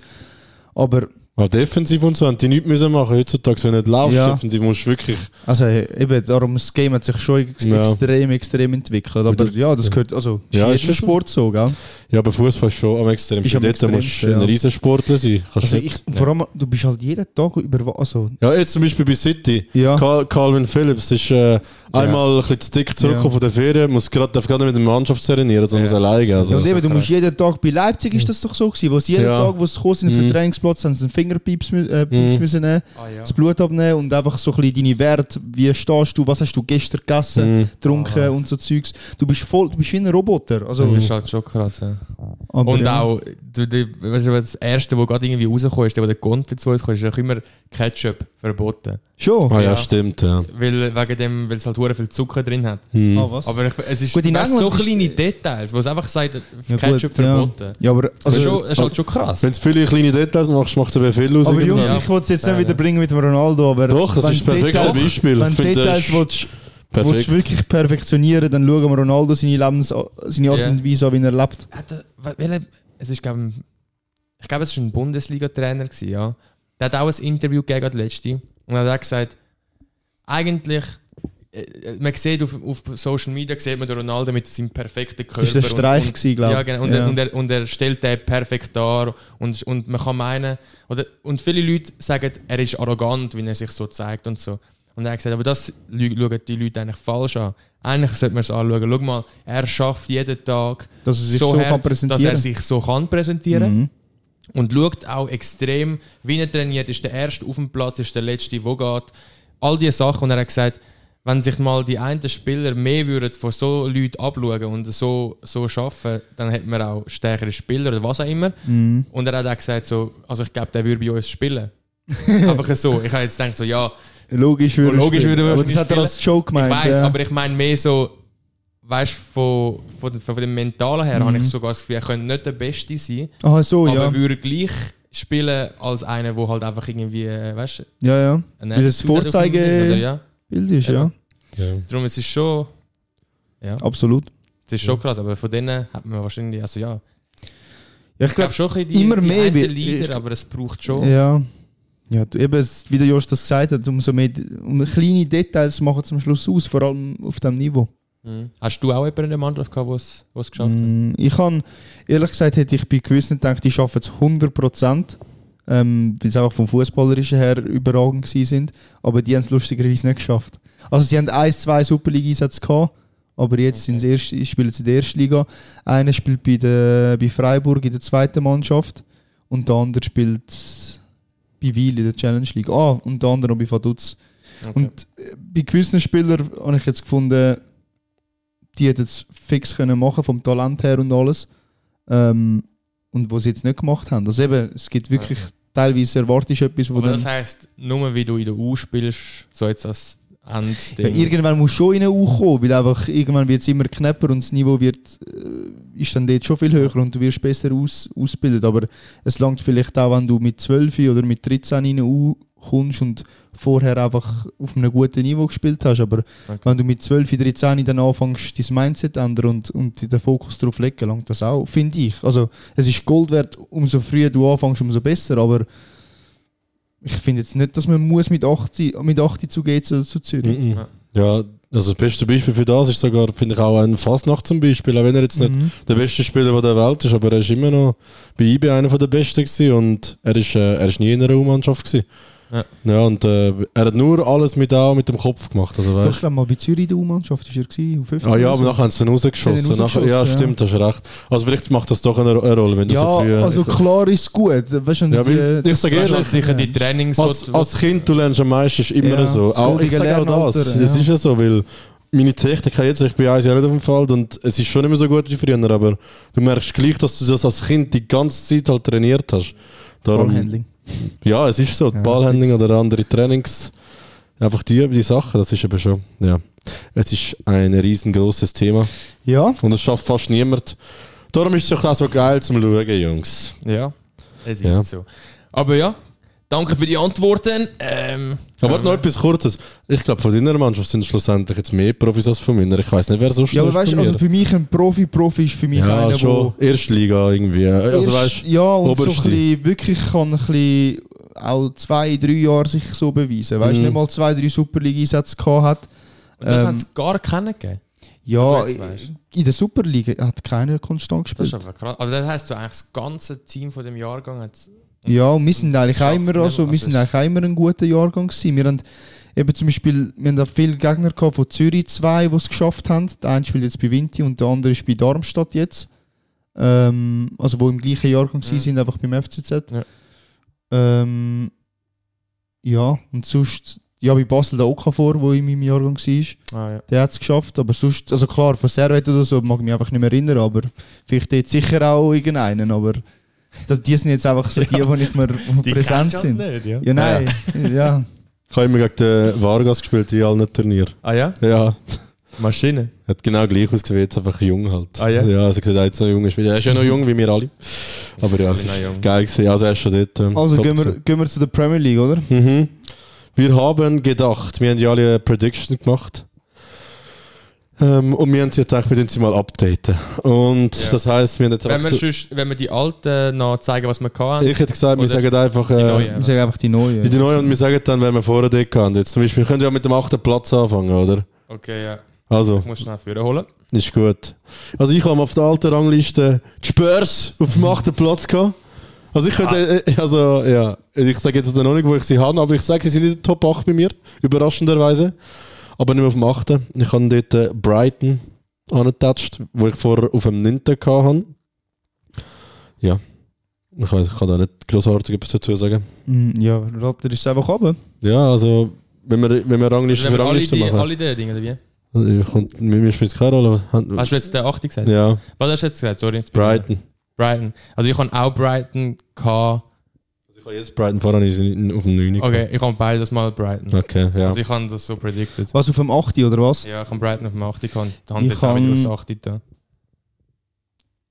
Aber Ja, defensiv und so haben die nichts müssen machen heutzutage, wenn du nicht laufst. Ja. Defensiv musst du wirklich. Also eben, darum, das Game hat sich schon ex Ja. extrem, extrem entwickelt. Aber ja, das gehört, also, ist Ja, ist schon- Sport so, gell? Ja, aber Fußball ist schon am extrem. Ist am Dort musst du ein ja. Riesensportler sein. Kannst Also nicht- ich, vor allem, du bist halt jeden Tag über, also, ja, jetzt zum Beispiel bei City. ja. Cal Calvin Phillips ist äh, einmal ein bisschen zu dick zurückgekommen von der Ferien, muss darf gerade nicht mit der Mannschaft trainieren, sondern Ja. muss alleine. Also. Ja, und eben, du musst jeden Tag, bei Leipzig ist das doch so gewesen, wo sie jeden Ja. Tag, wo sie gekommen sind, den Mhm. Trainingsplatz, haben sie einen Fingerpieps mü- äh, Pieps Mhm. müssen nehmen, Ah, ja. das Blut abnehmen und einfach so ein bisschen deine Werte, wie stehst du, was hast du gestern gegessen, Mhm. getrunken Ah, und so Zeugs. Du bist voll, du bist wie ein Roboter. Also, Das ist halt schon krass. Ja. aber Und ja. auch, du, du, weißt du, das erste, was gerade irgendwie rausgekommen ist, der, wo der Content zu uns kam, ist auch immer Ketchup verboten. Schon? Ah ja, Ja. stimmt, ja. Weil, wegen dem, weil es halt hure viel Zucker drin hat. Hm. Ah, was? Aber ich, es ist Gut, in so England ist- kleine Details, wo es einfach sagt, Ja, Ketchup gut, ja. verboten. Ja, aber, Also, also, das ist, schon, das ist halt schon krass. Wenn du viele kleine Details machst, macht es viel aus. aber. Jungs, Ja. ich wollte es jetzt nicht wieder bringen mit dem Ronaldo, aber Doch, das wenn ist ein perfektes Details- Beispiel. Wenn Ich du Details ist willst, willst perfekt. du wirklich perfektionieren, dann schauen wir Ronaldo seine Lebens seine Art und Weise an, wie er lebt. Es ist, glaub, ich glaube, es war ein Bundesliga-Trainer, ja. Der hat auch ein Interview gegeben, letzte. Und er hat auch gesagt, eigentlich, man sieht auf, auf Social Media, sieht man den Ronaldo mit seinem perfekten Körper. Das war der Streich, und, und, gewesen, glaub Ja, ich. genau. Und, Ja. Er, und, er, und er stellt den perfekt dar. Und, und man kann meinen, oder, und viele Leute sagen, er ist arrogant, wie er sich so zeigt und so. Und er hat gesagt, aber das schauen die Leute eigentlich falsch an. Eigentlich sollte man es anschauen. Schau mal, er schafft jeden Tag Dass er sich so, hart, präsentieren dass er sich so kann präsentieren Mhm. und schaut auch extrem, wie er trainiert. Ist der Erste auf dem Platz, ist der Letzte, wo geht. All diese Sachen. Und er hat gesagt, wenn sich mal die einen Spieler mehr würden von so Leuten abschauen und so, so arbeiten, dann hätten wir auch stärkere Spieler oder was auch immer. Mhm. Und er hat auch gesagt, so, also ich glaube, der würde bei uns spielen. Einfach so. Ich habe jetzt gedacht, so, ja, Logisch würde logisch spielen. würde er Aber das hat er als Joke Ich gemeint. weiß, ja. aber ich meine mehr so, weißt du, von, von, dem- von dem Mentalen her habe ich sogar das Gefühl, er könnte nicht der Beste sein, Aha, so, aber ja. würde gleich spielen als einer, der halt einfach irgendwie, äh, weißt du, Ja, ja. ein Weil das Attitude hat auf dem Ding, Vorzeige- oder? Ja. Bild ist, ja. Ja. Darum es ist schon, ja, Absolut. es ist schon krass, aber von denen hat man wahrscheinlich, also ja, Ja, ich glaube glaube, schon ein die, immer die mehr wird- Leader, ich- aber es braucht schon. ja. Ja, du, eben, wie der Jost das gesagt hat, umso mehr, um kleine Details machen zum Schluss aus, vor allem auf dem Niveau. Mhm. Hast du auch jemanden in der Mannschaft gehabt, der es der es geschafft hat? Mm, Ich habe, ehrlich gesagt, hätte ich bei gewissen gedacht, die schaffen es 100%, ähm, weil sie einfach vom Fußballerischen her überragend gewesen sind. Aber die haben es lustigerweise nicht geschafft. Also sie haben ein, zwei Superliga-Einsätze gehabt, aber jetzt sind sie erst, spielen sie in der ersten Liga. Einer spielt bei, der, bei Freiburg in der zweiten Mannschaft und der andere spielt bei Wiel in der Challenge League. Ah, und der andere noch bei Vaduz. Okay. Und äh, bei gewissen Spielern habe ich jetzt gefunden, die hätten es fix können machen vom Talent her und alles. Ähm, und was sie jetzt nicht gemacht haben. Also eben, es gibt wirklich teilweise erwartest du etwas, wo aber das heisst, nur wie du in der U spielst, so jetzt als End. ja, irgendwann muss schon in eine U kommen, weil einfach irgendwann wird es immer knapper und das Niveau wird, äh, ist dann dort schon viel höher und du wirst besser aus, ausgebildet. Aber es langt vielleicht auch, wenn du mit 12 oder mit 13 in eine U kommst und vorher einfach auf einem guten Niveau gespielt hast. Aber wenn du mit 12, 13 dann anfängst, dein Mindset ändern und, und den Fokus darauf legen, langt das auch, finde ich. Also es ist Gold wert, umso früher du anfängst, umso besser, aber ich finde jetzt nicht, dass man muss mit 80, mit 80 zu gehen zu, zu Zürich. Mhm. Ja, also das beste Beispiel für das ist sogar, finde ich, auch ein Fasnacht zum Beispiel. Auch wenn er jetzt nicht Mhm. der beste Spieler der Welt ist, aber er ist immer noch bei IB einer der Besten gewesen und er ist, äh, er ist nie in einer U-Mannschaft gewesen. Ja. Ja, und äh, er hat nur alles mit, auch mit dem Kopf gemacht. Also, Doch, weißt, ich glaube mal bei Zürich in der U-Mannschaft ist er gewesen, auf 15 Ah ja, aber so. nachher haben sie ihn rausgeschossen. Nachher, ja, rausgeschossen, stimmt, hast recht. Also vielleicht macht das doch eine, eine Rolle, wenn du Ja, so früh... also klar ist es gut. Weißt du, Ja, die- ich das- sag Das ist ehrlich, sicher die Trainings. als, als Kind, du lernst am meisten, ist immer Ja, so. Auch, ich sage auch das, es ja. ist ja so, weil meine Technik jetzt, ich bin ein Jahr nicht auf dem Feld und es ist schon immer so gut wie früher, aber du merkst gleich, dass du das als Kind die ganze Zeit halt trainiert hast. Darum, Ballhandling. Ja, es ist so, die Ja, Ballhandling oder andere Trainings, einfach die, die Sachen, das ist eben schon, ja. Es ist ein riesengroßes Thema Ja, und das schafft fast niemand. Darum ist es auch so geil zum Schauen, Jungs. Ja, es ist Ja. so. Aber ja, danke für die Antworten. Ähm, Aber warte noch etwas Kurzes. Ich glaube, von deiner Mannschaft sind schlussendlich jetzt mehr Profis als von meiner. Ich weiß nicht, wer so ja schnell aber weißt du, also für mich ein Profi-Profi ist für mich ja, einer, schon. der Erstliga irgendwie. Also erst- weißt ja, und so ein Oberste. bisschen, wirklich kann ein bisschen auch zwei, drei Jahre sich so beweisen. Weißt du, Mhm. nicht mal zwei, drei Superliga-Einsätze gehabt hat. und das Ähm, hat es gar keinen gegeben. Ja, in der Superliga hat keiner konstant Das gespielt. ist aber krass. Aber das heisst, so eigentlich das ganze Team von dem Jahrgang hat Ja, und wir sind eigentlich auch immer, also, wir sind eigentlich auch immer ein guter Jahrgang gewesen. Wir haben eben zum Beispiel, wir haben auch viele Gegner gehabt von Zürich zwei, die es geschafft haben. Der eine spielt jetzt bei Vinti und der andere ist bei Darmstadt jetzt. Ähm, also wo im gleichen Jahrgang Mhm. mhm. sind, einfach beim FCZ. Ja. Ähm, ja, und sonst, ja, bei Basel der Okafor, wo in meinem Jahrgang war, Ah, ja. der hat es geschafft. Aber sonst, also klar, von Servet oder so mag ich mich einfach nicht mehr erinnern, aber vielleicht dort sicher auch irgendeinen. Aber das, die sind jetzt einfach so die, die nicht mehr präsent sind. Nicht, ja. Ja, nein. Ja. Ich habe immer gegen den Vargas gespielt in allen Turnieren. Ah ja? Ja, Maschine. hat genau gleich ausgesehen, jetzt einfach jung halt. Ah, ja? Ja, also gesagt, er ist so jung. Er ist ja noch jung wie wir alle. Aber ja, es Noch ist geil gewesen. Also er ist schon dort. ähm, Also gehen wir, gehen wir zu der Premier League, oder? Mhm. Wir haben gedacht, wir haben ja alle eine Prediction gemacht. Ähm, und wir haben sie jetzt gedacht, wir sie mal updaten. Und Ja. das heisst, wir haben jetzt Wenn einfach wir, so, sonst, wenn wir die alten noch zeigen, was wir hatten. Ich hätte gesagt, wir sagen einfach. die Äh, neuen. Wir sagen einfach die neue. Die neue und wir sagen dann, wenn wir vorher dort haben. Jetzt zum Beispiel, wir können ja mit dem achten Platz anfangen, oder? Okay, ja. Also, Ich muss schnell führen holen. ist gut. Also ich habe auf der alten Rangliste die Spurs auf dem achten Platz gehabt. Also ich könnte, äh, also ja, ich sage jetzt noch nicht, wo ich sie habe, aber ich sage, sie sind in der Top 8 bei mir, überraschenderweise. Aber nicht mehr auf dem 8. Ich habe dort äh, Brighton angetatscht, wo ich vorher auf dem 9. gehabt habe. Ja. Ich, weiß, ich kann da nicht großartig etwas dazu sagen. Mm, Ja, Ratter ist einfach runter. Ja, also, wenn wir, wenn wir Rangliste Wenn für wir alle Rangliste die, machen. alle die Dinge, oder wie? Also, kommt, mir spielt es keine Rolle. Hast du jetzt den 8 gesagt? Ja, Was hast du jetzt gesagt? Sorry. Brighton. Brighton. Also ich habe auch Brighton gehabt. Ich habe jetzt Brighton voran ist auf dem 9. Okay, ich habe beides mal Brighton. Okay, ja. Also ich habe das so predicted. Was auf dem 8. oder was? Ja, ich habe Brighton auf dem 8. gehabt. Da haben Ich sie jetzt auch wieder kann- aufs 8. da.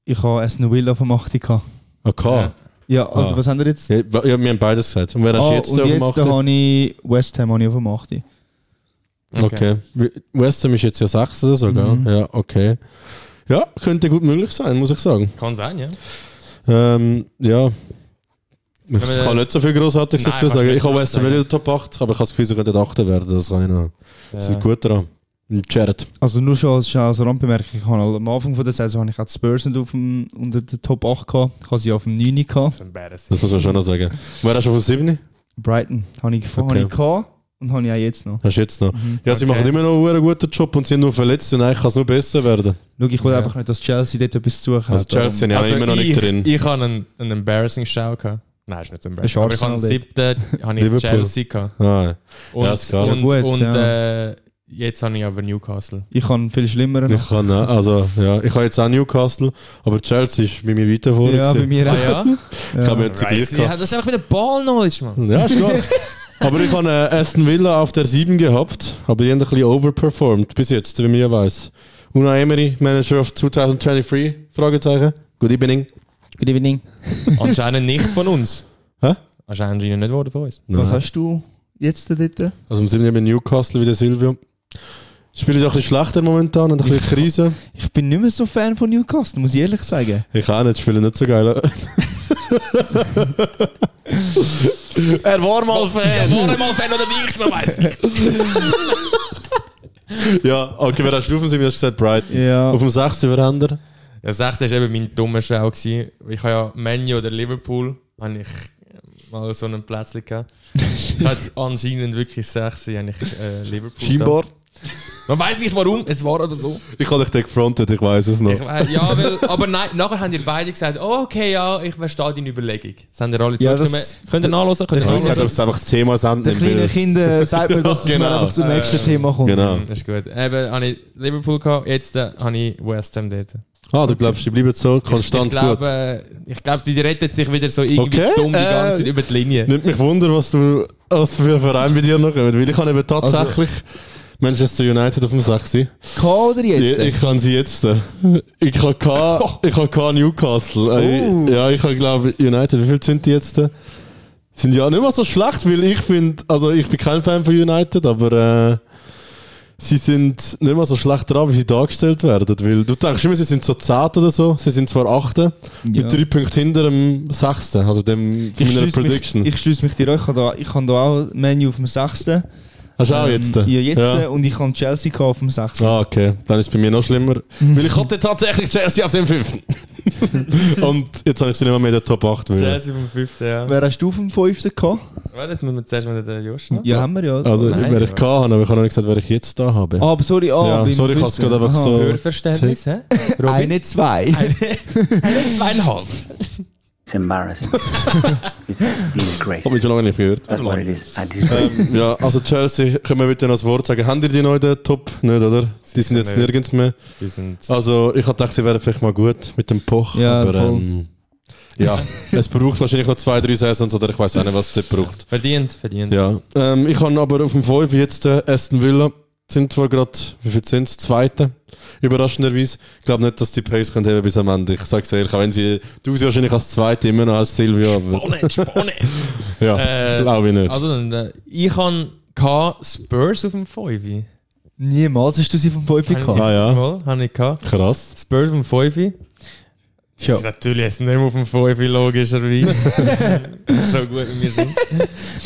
Ich habe Aston Villa auf dem 8. gehabt. Okay. Ja, also Ah. was haben wir jetzt? Ja, wir haben beides gesagt. Und wer hast Ah, jetzt und auf dem jetzt 8.? habe ich West Ham habe ich auf dem 8. Okay. West Ham ist jetzt ja 6 oder so, gell? Mhm. Ja, okay. Ja, könnte gut möglich sein, muss ich sagen. Kann sein, ja. Ähm, ja. Ich kann nicht so viel Grossartiges dazu sagen. Ich habe so West Ham sagen. nicht in der Top 8, aber ich habe das Gefühl, sie könnten 8 werden. Das kann ich noch. Sie ja. sind gut dran. Jared. Also nur schon als, als Randbemerkung, ich habe am Anfang von der Saison habe ich auch die Spurs nicht auf dem, unter der Top 8 gehabt. Ich habe sie auf dem 9 gehabt. Das ist embarrassing. Das muss man schon noch sagen. Wer hast du auf dem 7? Brighton habe ich, Okay. habe ich gehabt und habe ich auch jetzt noch. Hast du jetzt noch? Ja, sie Okay. machen immer noch einen guten Job und sie sind nur verletzt und eigentlich kann es nur besser werden. Schau, ich will Ja. einfach nicht, dass Chelsea dort etwas zu suchen Also hat. Chelsea sind ja Also immer noch ich, nicht drin. Ich habe einen, einen embarrassing Show gehabt. Nein, ist nicht embarrassing. Aber ist ich habe den siebten habe ich. Chelsea gehabt. Ah, Und, Ja, ist klar. und, Ja, gut, und ja. äh, jetzt habe ich aber Newcastle. Ich habe viel schlimmer ich kann, auch- also, ja, ich habe jetzt auch Newcastle, aber Chelsea ist bei mir weiter vorne. Ja, bei mir Ah auch. ja? Ich habe jetzt Glück Ja, gehabt. das ist einfach wieder Ball-Knowledge, Mann. Ja, ist klar. aber ich habe äh, Aston Villa auf der 7 gehabt, aber die haben ein bisschen overperformed bis jetzt, wie man ja weiß. Una Emery, Manager of 2023? Fragezeichen. Good evening. Good evening. Anscheinend nicht von uns. Hä? Anscheinend nicht worden von uns. Was hast du jetzt dort? Also im 7 haben Newcastle wie der Silvio. Spiele ich auch ein bisschen schlechter momentan und ein bisschen Krise. Ich bin nicht mehr so Fan von Newcastle, muss ich ehrlich sagen. Ich auch nicht, spiele nicht so geil. er war mal Fan. War mal Fan oder nicht, man weiß nicht. Ja, okay, wer hast du auf dem 7? Hast du gesagt Brighton. Ja. Auf dem 6. wer haben wir? Ja, 6. war eben mein dummer Schau. gewesen. Ich habe ja Menu oder Liverpool, habe ich mal so einen Plätzchen gehabt. Ich hatte anscheinend wirklich 6. habe ich äh, Liverpool. Scheinbar. Man weiß nicht warum, es war aber so. Ich habe dich dann gefrontet, ich weiß es noch. Ich, äh, ja, weil, aber nein, nachher haben ihr beide gesagt, oh, okay, ja, ich verstehe deine Überlegung. Das haben ihr alle Ja, das- Könnt ihr nachlesen? Könnt ihr ich habe gesagt, nachlesen? dass es einfach das Thema senden Den kleinen. Kindern sagt man, dass Genau. man einfach zum nächsten Thema kommt. Genau. Das ist gut. Eben habe ich Liverpool gehabt, jetzt äh, habe ich West Ham dort. Ah, du glaubst, die bleiben so konstant ich glaube, ich glaube, die rettet sich wieder so irgendwie Okay, dumm die ganze äh, Zeit über die Linie. gut. Nimmt mich wunder, was du was für ein Verein bei dir noch kommt. Weil ich habe eben tatsächlich Manchester United auf dem 6. K oder jetzt? Ja, ich kann sie jetzt. äh, Ich habe K, ich habe K Newcastle. Äh, Oh. Ja, ich habe glaube United. Wie viel sind die jetzt? äh? Sind ja nicht mal so schlecht, weil ich finde, also ich bin kein Fan von United, aber äh, sie sind nicht mal so schlecht dran, wie sie dargestellt werden. Weil du denkst immer, sie sind so 10 oder so. Sie sind zwar 8, Ja. mit drei Punkten hinter dem 6. Also dem von meiner schließe mich, Prediction. ich schließe mich dir an. Ich habe da, ich habe da auch Menu auf dem 6. Hast du auch Ähm, jetzt? Ja, jetzt. Ja. Und ich habe Chelsea gehabt auf dem 6. Ah, okay. Dann ist es bei mir noch schlimmer. Weil ich hatte tatsächlich Chelsea auf dem 5. Und jetzt habe ich sie nicht mehr mehr in der Top 8. Weil Chelsea vom 5. Ja. Wer hast du auf dem 5. gehabt? Warte, jetzt müssen wir zuerst mal den Josh noch. Ja, haben wir ja. also, Nein, wer ich aber- kann, aber ich habe noch nicht gesagt, wer ich jetzt da habe. Ah, aber sorry, ah, Ja, sorry, ich habe es 15. gerade einfach Aha. so- Hörverständnis, hä? Robin? Eine, zwei. Eine zweieinhalb. It's embarrassing. It's a disgrace. Habe ich schon lange nicht gehört. That's what it is. A disgrace. Ja, also Chelsea, können wir bitte noch das Wort sagen. Haben ihr die der Top? Nicht, oder? Die sind jetzt nicht. nirgends mehr. Die sind. Also, ich habe gedacht, sie wären vielleicht mal gut mit dem Poch. Ja, aber voll. ähm, ja, es braucht wahrscheinlich noch zwei, drei Saisons oder ich weiß auch nicht, was es dort braucht. Verdient, verdient. Ja, ähm, ich habe aber auf dem 5 jetzt äh, Aston Villa. Sind zwar gerade, wie viel sind es? Zweite. Überraschenderweise. Ich glaube nicht, dass die Pace können haben bis am Ende. Ich sage es ehrlich, auch wenn sie, du sie wahrscheinlich als Zweite immer noch als Silvio, Spannend, spannend. ja, Äh, glaube ich nicht. Also, dann, äh, ich habe Spurs auf dem 5. Niemals hast du sie vom 5 gehabt. Ah, ja. Mal, habe ich gehabt. Krass. Spurs auf dem 5. Das Tja. ist natürlich jetzt nicht mehr auf dem 5, logischerweise. so gut wie wir sind.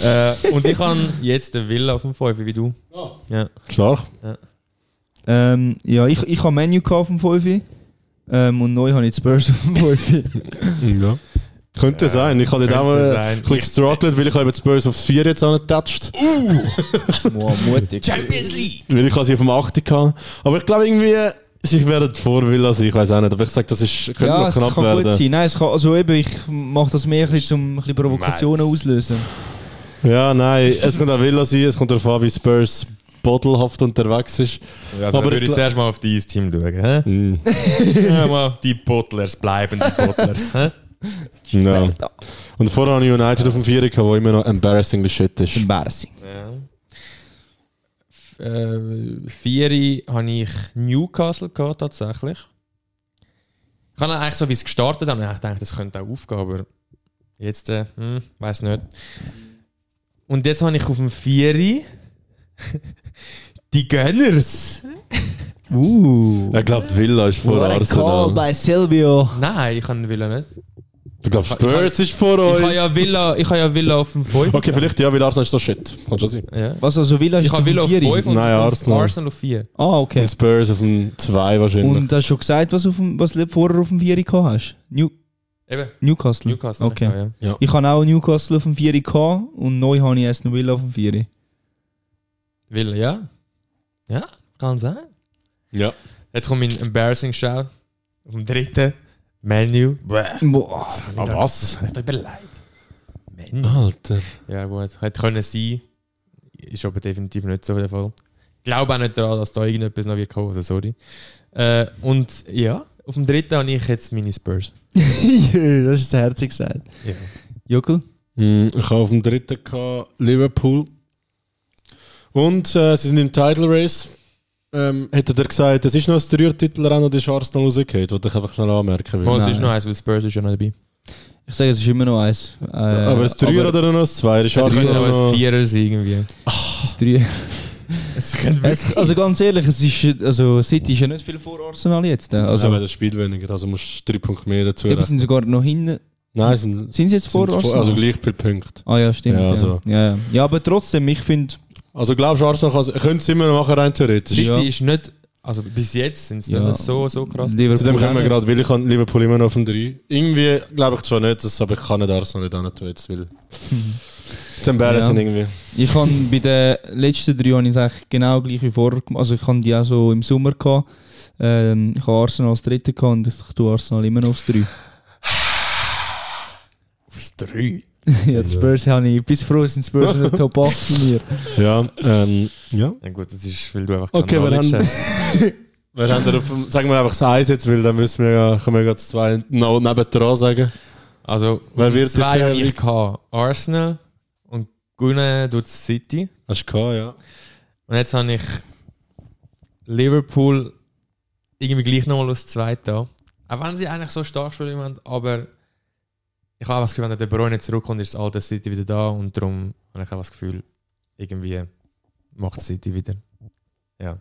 äh, und ich habe jetzt den Villa auf dem 5, wie du. Ja. Stark. Ähm, ja, ich, ich habe Menu dem 5. Ähm, und neu habe ich die Spurs auf dem 5. Ja. Könnte sein. Ich habe dort auch mal ein bisschen gestruggelt, weil ich eben die Spurs aufs 4 jetzt angetatscht. Wow, mutig. Champions League! Weil ich sie auf dem 8 hatte. Aber ich glaube irgendwie, sie werden vor Villa sein, ich weiß auch nicht. Aber ich sage, das ist, könnte Ja, noch es knapp kann werden. gut sein. Nein, es kann, also eben, ich mache das mehr um ein bisschen Provokationen Meinst- auslösen. Ja, nein, es könnte auch Villa sein, es kommt darauf an, wie Spurs bodelhaft unterwegs ist. Also, Aber würde ich zuerst mal auf dein Team schauen. Hä? Mm. ja, mal die Bottlers bleiben die Bottlers. Ja. Und vorher habe ich United auf dem 4 gehabt, wo immer noch embarrassingly shit ist. Embarrassing. Ja. F- Äh, Vieri habe ich Newcastle gehabt, tatsächlich. Ich habe eigentlich so, wie es gestartet habe, ich gedacht, das könnte auch aufgehen, aber jetzt, äh, hm, weiß nicht. Und jetzt habe ich auf dem Vieri die Gönners. Uh. Ich glaube, Villa ist vor What a call Arsenal. by Silvio. Nein, ich habe Villa nicht. Ich glaube, Spurs ist vor Ich habe uns. ja Villa, ich habe ja Villa auf dem 5. Okay, vielleicht ja, weil Arsenal ist so shit. Kann schon sein. Ja. Was, also Villa ist Ich habe Villa auf auf 5 und, Nein, Arsenal. Arsenal auf 4. Ah, okay. Und Spurs auf dem 2 wahrscheinlich. Und hast du schon gesagt, was, auf dem, was du vorher auf dem 4 gehabt hast? New, Eben, Newcastle? Newcastle. Okay. Ja, ja. Ich habe auch Newcastle auf dem 4 gehabt und neu habe ich erst noch Villa auf dem 4. Villa, ja. Ja, kann sein. ja. Jetzt kommt mein Embarrassing Shout. Auf dem dritten. Menu. Bäh. Boah. Aber was? Nicht überlegt. Menu. Alter. Ja, gut. Hätte können sein. Ist aber definitiv nicht so der Fall. Ich glaube auch nicht daran, dass da irgendetwas noch wird kommen. Also, sorry. Äh, und ja, auf dem dritten habe ich jetzt meine Spurs. das ist herzig gesagt. Ja. Jockel? Mm, Ich habe auf dem dritten gehabt Liverpool. Und äh, sie sind im Title Race. Ähm, hätte er gesagt, es ist noch ein Dreiertitelrennen oder ist Arsenal rausgefallen? Wollte ich einfach schnell anmerken. Oh, Weil. es Nein. ist noch eins, weil Spurs ist ja noch dabei. Ich sage, es ist immer noch eins. Äh, aber ein Dreier aber oder noch ein Zweier? Ist Es könnte auch ein noch... Vierer sein, irgendwie. das Dreier. Es also ganz ehrlich, es ist, also City ist ja nicht viel vor Arsenal jetzt. ne? Also, Also, aber das Spiel weniger, also musst du drei Punkte mehr dazu wir rechnen. sind sogar noch hinten. Nein, sind, Sind sie jetzt vor sind Arsenal? also gleich viele Punkte. ah ja, stimmt. Ja, Ja, also- ja. Ja, ja, aber trotzdem, ich finde, Also glaubst du, Arsenal kann- könnte es immer noch machen, rein theoretisch? City Ja. ist nicht, also bis jetzt sind sie Ja. nicht so, so krass. Liverpool Zu dem kommen wir gerade, weil ich habe Liverpool immer noch auf dem 3. Irgendwie glaube ich zwar nicht, dass, aber ich kann nicht Arsenal nicht tun jetzt, weil... Das embarrassing Ja. irgendwie. Ich habe bei den letzten drei habe ich es eigentlich genau gleich wie vorher gemacht. Also ich habe die auch so im Sommer gehabt. Ähm, ich habe Arsenal als Dritte gehabt und ich tue Arsenal immer noch aufs 3. Aufs 3. ja, die Spurs habe ich, bis froh sind die Spurs in der Top 8 von mir. Ja, ähm, ja. Ja gut, das ist, weil du einfach Okay, keine wir Knowledge haben- hast. Wir haben da auf, dem- sagen wir einfach das Eis jetzt, weil dann müssen wir ja, können wir gerade das zwei noch nebendran sagen. Also, Wer auf wird zwei habe ich gehabt. Arsenal und Gunnar tut City. Hast du gehabt, ja. Und jetzt habe ich Liverpool irgendwie gleich nochmal aus zweiten an. Auch wenn sie eigentlich so stark spielen aber ich habe auch das Gefühl, wenn der De Bruyne zurückkommt, ist das alte City wieder da und darum habe ich auch das Gefühl, irgendwie macht City wieder. Ja.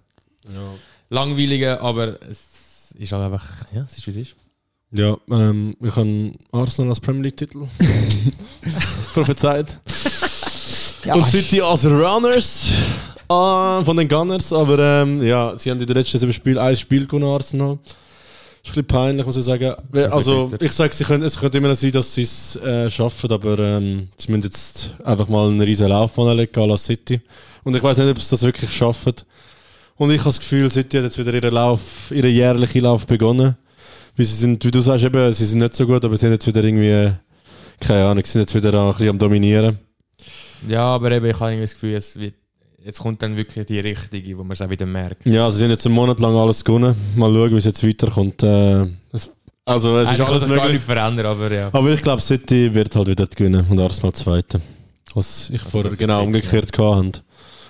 Langweiliger, aber es ist halt einfach, ja, es ist wie es ist. Ja, ähm, ich habe Arsenal als Premier League-Titel prophezeit. Und City als Runners ah, von den Gunners. Aber ähm, ja, sie haben in den letzten sieben Spielen ein Spiel gewonnen, Arsenal. Ist ein bisschen peinlich, muss ich sagen. Also, ich sage, sie können, es könnte immer noch sein, dass sie es äh, schaffen, aber ähm, sie müssen jetzt einfach mal einen riesen Lauf anlegen, à la City. Und ich weiß nicht, ob sie das wirklich schaffen. Und ich habe das Gefühl, City hat jetzt wieder ihren Lauf, ihren jährlichen Lauf begonnen. Weil sie sind, wie du sagst, eben, sie sind nicht so gut, aber sie sind jetzt wieder irgendwie, keine Ahnung, sie sind jetzt wieder ein bisschen am Dominieren. Ja, aber eben, ich habe irgendwie das Gefühl, es wird, jetzt kommt dann wirklich die richtige, wo man es auch wieder merkt. Ja, also sie haben jetzt einen Monat lang alles gewonnen. Mal schauen, wie es jetzt weiterkommt. Äh, es, also, es ist Eigentlich kann alles sich gar nicht verändern, aber ja. Aber ich glaube, City wird halt wieder gewinnen und Arsenal Zweite. Was ich vorher das genau ist umgekehrt gehabt habe.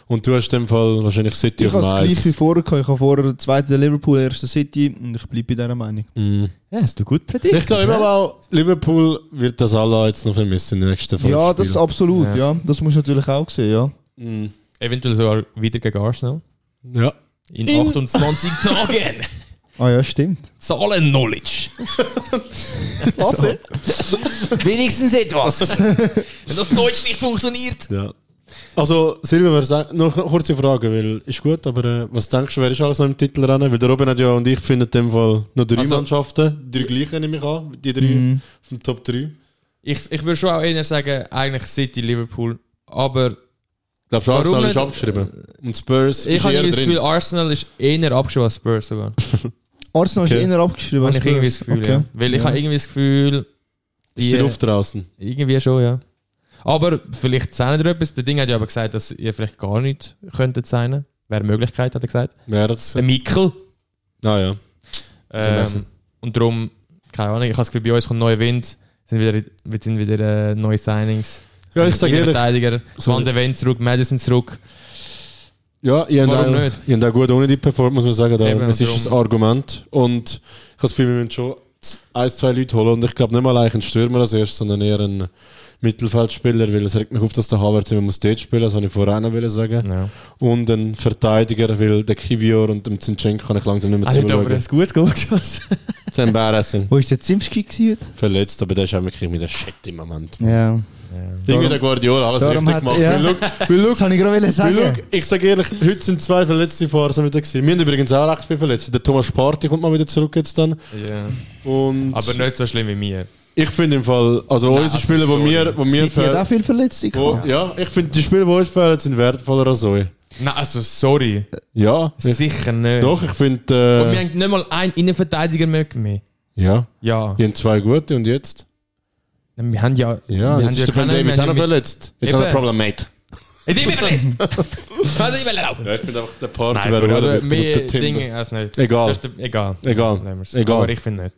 Und du hast in dem Fall wahrscheinlich City Ich auf habe dem es gleich wie vorher gehabt. Ich habe vorher zweite Liverpool, erste City und ich bleibe bei dieser Meinung. Mm. Ja, hast du gut prädikt. Ich glaube immer auch, Liverpool wird das alle jetzt noch vermissen in den nächsten fünf Ja, das absolut, Ja. ja. Das musst du natürlich auch sehen, ja. Mm. Eventuell sogar wieder gegen Arsenal. Ja. In 28 Tagen. Ah ja, stimmt. Zahlen-Knowledge. Was? Wenigstens etwas. Wenn das Deutsch nicht funktioniert. Ja. Also, Silvia, noch eine kurze Frage, weil ist gut, aber äh, was denkst du, wer ist alles noch im Titelrennen? Weil der Robin hat ja und ich finden in dem Fall noch drei Also- Mannschaften, drei gleiche nehme ich an, die drei auf dem Top 3. Ich, ich würde schon auch eher sagen, eigentlich City, Liverpool. Aber Glaubst du, Warum Arsenal ist nicht? abgeschrieben? Und Spurs ich ist habe das. Gefühl, Arsenal ist eher abgeschrieben als Spurs sogar. Arsenal Okay. ist eher abgeschrieben. Habe als ich irgendwie das Spurs. Gefühl, Okay. ja. Weil ich Ja. habe irgendwie das Gefühl, Ist die Luft draußen? Irgendwie schon, ja. Aber vielleicht sein ihr etwas. Der Ding hat ja aber gesagt, dass ihr vielleicht gar nicht könntet sein. Wäre eine Möglichkeit, hat er gesagt. Wer hat es Der? Mikkel. Ah ja. Ähm, und darum, keine Ahnung, ich habe das Gefühl, bei uns kommt neuer Wind. Sind wieder, wir sind wieder äh, neue Signings. Ja, ich sage ehrlich, Verteidiger, so- Van de Ven zurück, Madison zurück. ja, ich Warum auch, nicht? ich habe auch gut ohne die performt, muss man sagen. Da. Eben, es ist darum- ein Argument. Und ich habe das Gefühl, wir müssen schon ein, zwei Leute holen. Und ich glaube nicht mal eigentlich einen Stürmer als erstes, sondern eher einen Mittelfeldspieler, weil es regt mich auf, dass der Havertz immer muss dort spielen, das wollte ich vorher auch sagen. Ja. Und einen Verteidiger, weil der Kivior und dem Zinchenko kann ich langsam nicht mehr Er hat aber ein zuschauen. gutes Goal geschossen. Das ist embarrassing. Wo ist der Zimski? Verletzt, aber der ist auch wirklich mit der Shit im Moment. Ja. Irgendwie der Guardiola, alles darum richtig hat- gemacht. ja. Weil, look, weil, look, Das habe ich gerade weil, sagen. look, ich sage ehrlich, heute sind zwei verletzte so wieder gewesen. Wir haben übrigens auch recht viele Verletzte. Der Thomas Sparti kommt mal wieder zurück jetzt dann. Ja. Und Aber nicht so schlimm wie mir. ich finde im Fall, also Nein, unsere also Spieler, die sorry. mir, wo mir Sie hat fehlen, auch viel Verletzte wo, gehabt. ja, ich finde die Spieler, die uns fehlen, sind wertvoller als euch. Nein, also sorry. Ja, ich, Sicher nicht. doch, ich finde, Und wir äh, haben nicht mal einen Innenverteidiger mehr. mehr. ja, Ja. wir haben zwei gute und jetzt? Wir haben ja. Ja, wir jetzt haben ist der Ben keinen- Davis wir auch noch haben ja verletzt. Eben. hat er Problem, mate. Jetzt bin ich verletzt! Was ich will erlauben? Ja, ich finde einfach, der Party Nein, wäre sorry, also mehr der. Dinge als nicht. Egal. Das ist der, egal. Egal. Egal. Aber ich finde nicht.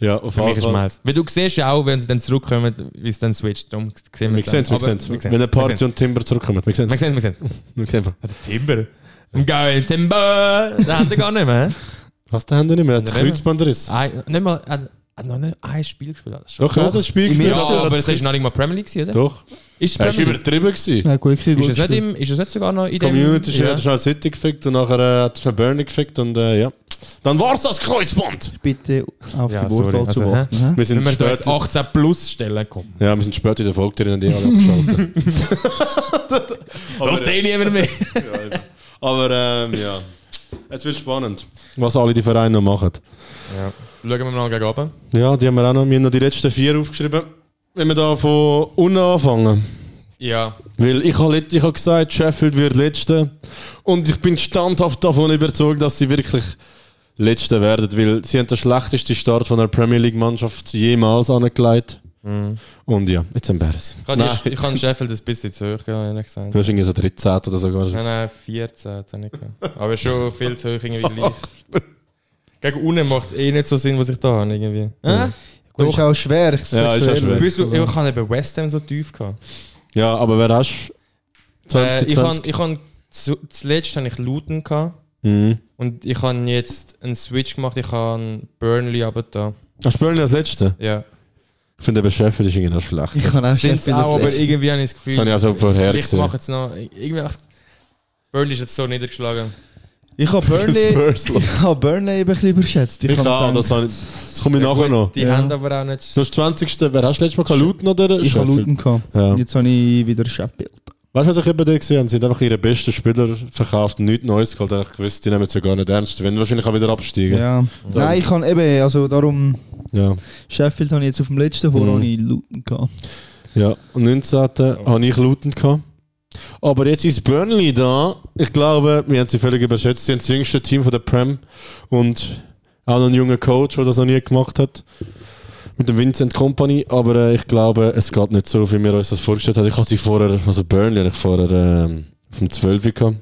Ja, auf jeden Fall. Weil du siehst ja auch, wenn sie dann zurückkommen, wie es dann switcht. Darum sehen wir Wir sehen es, wir sehen es. Wir Wenn der Party und Timber zurückkommen, wir sehen Wir es. wir sehen es. Wir sehen es. Der Timber. I'm going Timber! Das hat er gar nicht mehr. Was, da haben die nicht mehr? Er mehr. Kreuzbandriss. Ein, nicht mal, hat- hat noch nicht ein Spiel gespielt. Das Doch, er hat das Spiel gespielt. Ja, Er aber das es ist noch nicht mal Premier League, oder? Doch. Ist es Er League? übertrieben gewesen. Ja, gut, Ist es, nicht im, ist es nicht sogar noch in dem... Community Shield ja. hat schnell City gefickt und nachher äh, hat er schnell Burnley gefickt und äh, ja. Dann war es das Kreuzband. Bitte auf Ja, die. Wortwahl zu Also, warten. hä? Wir Wenn sind wir da jetzt spät. 18 plus stellen, komm. Ja, wir sind spät in der Folge drin und die alle abgeschaltet. Was den niemand mehr? Aber ähm, ja. Es wird spannend, was alle die Vereine noch machen. Ja. Schauen wir mal gegen oben. Ja, die haben wir auch noch. Wir haben noch die letzten vier aufgeschrieben. Wenn wir da von unten anfangen. Ja. Weil ich habe ich hab gesagt, Sheffield wird Letzte. Und ich bin standhaft davon überzeugt, dass sie wirklich Letzte werden. Weil sie haben den schlechtesten Start von einer Premier League-Mannschaft jemals angelegt. Und ja, jetzt wir es. Ich kann, Nein, ich kann Sheffield ein bisschen zu hoch gehen, ehrlich gesagt. du hast irgendwie so 13 oder sogar. Nein, nein, 14 hat er nicht gehabt. Aber schon viel zu hoch irgendwie gleich. Gegen unten macht es eh nicht so Sinn, was ich da habe irgendwie. Äh? Gut, ist auch schwer. Ich Ja, ist auch schwer. Bist du, ich habe eben West Ham so tief gehabt. Ja, aber wer hast du? Äh, ich 2020? habe ich hab zu, zuletzt habe ich Luton gehabt. mhm. Und ich habe jetzt einen Switch gemacht, ich habe Burnley aber da. Hast du Burnley als Letzte? Ja. Ich finde eben Sheffield ist irgendwie noch schlecht. Ich kann auch Sind Sheffield auch, aber irgendwie habe ich das Gefühl. Das habe ich auch so vorher ich mache jetzt noch. Irgendwie, Burnley ist jetzt so niedergeschlagen. Ich habe Burnley, ich habe Burnley eben ein bisschen überschätzt. Ich hab auch, das, habe ich, das komme ich nachher noch. Die Ja. haben aber auch nicht. Du hast 20. Wer hast du letztes Mal gehabt? Luton oder Ich habe? Luton gehabt. Ja. Und Jetzt habe ich wieder Sheffield. Weißt du, was ich eben da gesehen habe? Sie haben einfach ihre besten Spieler verkauft und nichts Neues geholt. Ich gewusst, die nehmen es ja gar nicht ernst. Die werden wahrscheinlich auch wieder absteigen. Ja. Nein, ich kann eben, also darum, Ja. Sheffield habe ich jetzt auf dem letzten, vorher Mhm. habe ich Luton gehabt. ja. Und 19. habe ich Luton gehabt. Aber jetzt ist Burnley da. Ich glaube, wir haben sie völlig überschätzt. Sie sind das jüngste Team von der Prem und auch noch ein junger Coach, der das noch nie gemacht hat. Mit dem Vincent Company. Aber äh, ich glaube, es geht nicht so, wie wir uns das vorgestellt haben. Ich habe sie vorher, also Burnley, habe ich vorher ähm, auf dem 12 gehabt.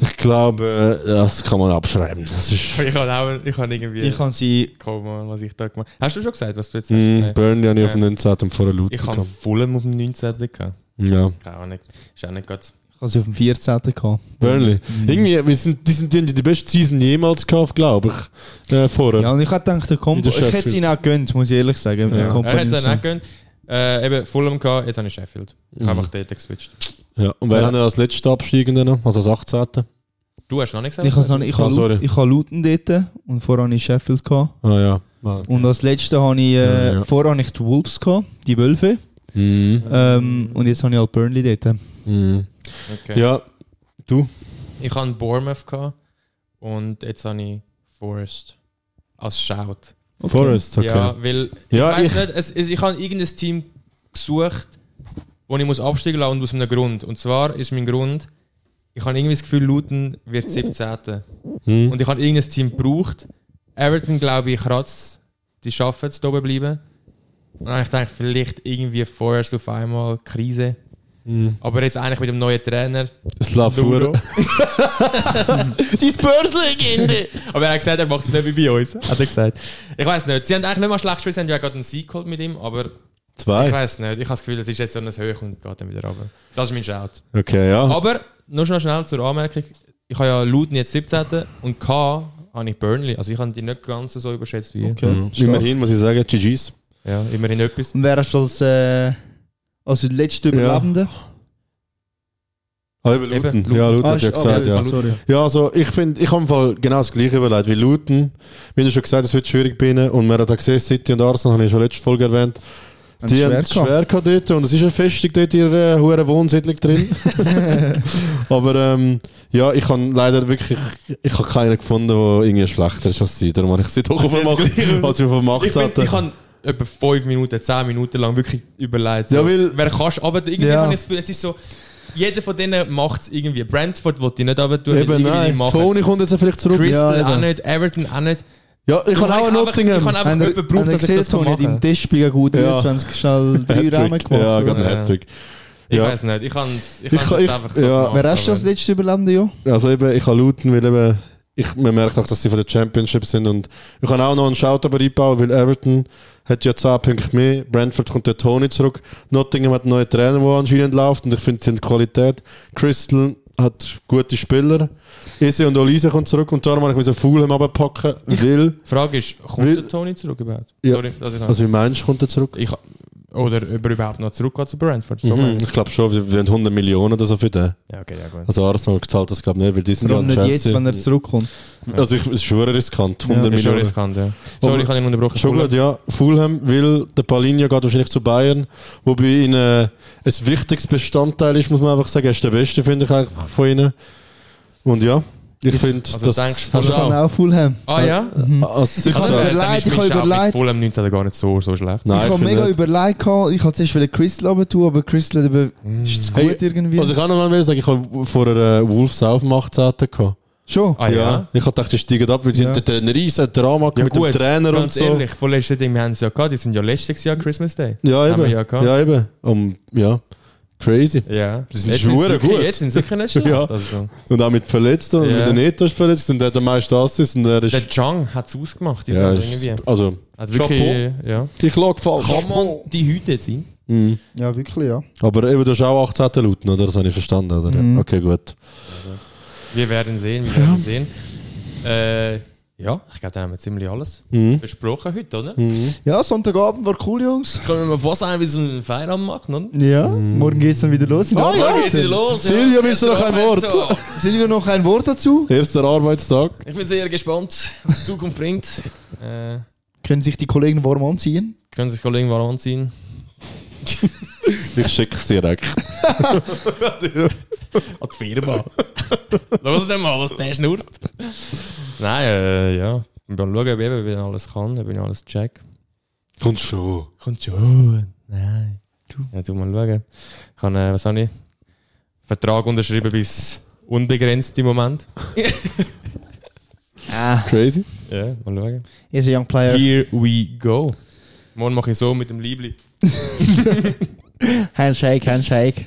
Ich glaube, äh, das kann man abschreiben. Das ist Ich habe auch ich habe irgendwie. Ich habe sie, Komm, mal, was ich da gemacht habe. Hast du schon gesagt, was du jetzt Mm, Nein. Burnley habe ich auf Ja. dem 19. und vorher Luton Ich habe. Fulham auf dem 19. gehabt. Ja. Keine Ahnung. Ist auch nicht gerade. ich habe sie auf dem 14. gehabt. Burnley. Irgendwie, wir sind, die sind die, haben die beste Season jemals gehabt, glaube ich. Äh, vorher. Ja, und ich hätte gedacht, der der ich hätte es ihnen auch gegönnt, muss ich ehrlich sagen. Ja. Er hat es und auch nicht gegönnt. Äh, eben Fulham gehabt, jetzt habe ich Sheffield. Ich habe Mhm. einfach dort geswitcht. Ja. Und wer Ja. haben wir als letzter Absteigenden noch? Also als 18. Du hast noch nicht gesagt? Ich habe, noch nicht- ich, habe sorry. Ich habe Luton dort und vorher habe ich Sheffield gehabt. Ah ja. Ah. Und als letzte habe ich, äh, Ja, ja. vorher habe ich die Wolves gehabt, die Wölfe. Mhm. Ähm, und jetzt habe ich halt Burnley dort. Mhm. Okay. Ja. Du? Ich habe Bournemouth gehabt und jetzt habe ich Forest als Shout. Forest, okay. Ja, weil Ja, ich weiß ich- nicht, es, es, ich habe irgendein Team gesucht, wo ich muss absteigen lassen und aus einem Grund. Und zwar ist mein Grund, ich habe irgendwie das Gefühl, Luton wird 17. Mhm. Und ich habe irgendein Team gebraucht. Everton, glaube ich, kratzt, die schaffen es, da oben bleiben. Habe ich gedacht, vielleicht irgendwie Forest auf einmal Krise. Aber jetzt eigentlich mit dem neuen Trainer. Slavuro. Die Spurs-Legende! Aber er hat gesagt, er macht es nicht wie bei uns. Hat er gesagt. Ich weiß nicht. Sie haben eigentlich nicht mal schlecht gespielt. Sie haben ja gerade einen Sieg geholt mit ihm. Aber ich Zwei. weiß nicht. Ich habe das Gefühl, es ist jetzt so ein Höch und geht dann wieder runter. Das ist mein Shout. Okay, ja. Aber, nur schnell, schnell zur Anmerkung. Ich habe ja Luton jetzt 17. und K habe ich Burnley. Also ich habe die nicht ganz so überschätzt wie ihr. Okay. Mhm. Immerhin muss ich sagen, GG's. Ja, immerhin etwas. Und wer hast du als, äh, als letzter Überlebende? Ah, über Eben, Luton. Ja, Luton Ah, hat ja gesagt, ja. Sorry. Ja, also ich finde, ich habe im Fall genau das gleiche überlegt wie Luton. Wie du schon gesagt hast, es wird schwierig bei ihnen. Und man hat auch gesehen, City und Arsenal, habe ich schon letzte Folge erwähnt, die haben es schwer gehabt dort. Und es ist eine Festung dort in ihrer hohen Wohnsiedlung drin. Aber ähm, ja, ich habe leider wirklich, ich habe keinen gefunden, der irgendwie schlechter ist als sie. Darum habe ich sie doch gleich- als wir vom Macht Ich, bin, hatten. ich habe etwa 5 Minuten, 10 Minuten lang wirklich überlegt. So, Ja, weil- wer kannst aber irgendwie Ja. habe ich das Gefühl, es ist so, jeder von denen macht es irgendwie. Brentford will die nicht aber tun, Eben, nein. Tony kommt jetzt vielleicht zurück. Crystal Ja, auch eben. nicht, Everton auch nicht. Ja, ich habe auch einen Ich Nottingham. habe einfach jemanden ihr dass ich das kann Toni hat im machen Testspiel gegen U23 schnell drei. Rahmen gemacht. Ja, gerade Ja. Hattrick. Ich Ja. weiß nicht, ich kann es ich Ich kann- einfach so ja. Wer hast du als letzter Überlebende, ja? Also eben, ich habe Luton, weil eben, ich, man merkt auch, dass sie von der Championship sind und ich kann auch noch einen Shout aber einbauen, weil Everton hat ja 10 Punkte mehr, Brentford kommt der Tony zurück, Nottingham hat einen neuen Trainer, der anscheinend läuft und ich finde, sie haben Qualität. Crystal hat gute Spieler, Ise und Olise kommt zurück und darum habe ich so Fulham abpacken, weil, Die Frage ist, kommt Will- der Tony zurück überhaupt? Ja. Sorry, also wie meinst du, kommt er zurück? ich, oder ob er überhaupt noch zurückgeht zu Brentford? So Mhm, ich. glaube schon, wir haben 100 Millionen oder so für den. Ja, okay, ja gut. Also Arsenal zahlt das glaube ich nicht, weil die sind Warum ja nicht an jetzt, Chelsea. wenn er zurückkommt? Also ich, es ist schon riskant, 100 Ist schon Millionen. riskant, ja. Sorry, ich habe ihn unterbrochen. Schon gut, ja. Fulham, weil der Palinha geht wahrscheinlich zu Bayern, wobei ihnen äh, ein wichtiges Bestandteil ist, muss man einfach sagen. Er ist der Beste, finde ich eigentlich von ihnen. Und ja, ich finde, Also das denkst Ich du kann auch. auch Fulham. Ah ja? Als Ich habe sicher- überlegt, dann ist ich habe überlegt. Fulham 19 gar nicht so, so schlecht. Nein, ich habe mega überlegt, gehabt, ich wollte zuerst wieder Crystal runter tun, aber Crystal eben, ist zu Hey, gut irgendwie. Also ich kann noch mal sagen, ich habe vor einer Wolves auf dem 18. gehabt. Schon? Ah ja? Ich habe gedacht, die steigen ab, weil sie Ja. ja. ein riesen Drama Ja mit gut, dem Trainer und so. ehrlich, von letzten Ding, wir haben es ja gehabt, die sind ja letztes Jahr Christmas Day. Ja, eben. Ja, ja eben. Um, ja, crazy. Ja. Die sind Jetzt schon wirklich- gut. Jetzt sind sie wirklich nicht schlecht. Ja. Also, Und auch mit Verletzten. Und Ja. mit der Neto ist verletzt und der hat der meiste Assis und er ist... der Chang hat es ausgemacht, die ja, irgendwie. also, Also wirklich, ja. ich lag falsch. Kann man die heute jetzt sein? Mhm. Ja, wirklich, ja. Aber eben, du hast auch 18. Lauten, oder? Das habe ich verstanden, oder? Mhm. Okay, gut. Wir werden sehen, wir werden sehen. Äh, ja, ich glaube, da haben wir ziemlich alles Mhm. besprochen heute, oder? Ja, Sonntagabend war cool, Jungs. Können wir fast ein bisschen einen Feierabend machen, oder? Ja, morgen geht es dann wieder los. Ah, ja. Morgen geht's wieder los. Silvia, ja. willst du noch ein Wort? So. Silvio, noch ein Wort dazu? Erster Arbeitstag. Ich bin sehr gespannt, was die Zukunft bringt. Äh, Können sich die Kollegen warm anziehen? können sich Kollegen mal anziehen. Ich schicke es direkt. An die Firma. Los denn mal, was der schnurrt. Nein, äh, ja. Wir werden schauen, ob ich eben, ich alles kann, ob ich alles check. Kommt schon. Kommt schon. Nein. Ja, tu mal schauen. Ich habe, äh, was habe ich? Vertrag unterschrieben bis unbegrenzt im Moment. Ah, Crazy. Ja, mal schauen. he's a young player. Here we go. Morgen mache ich so mit dem Liebli. Handshake, Handshake.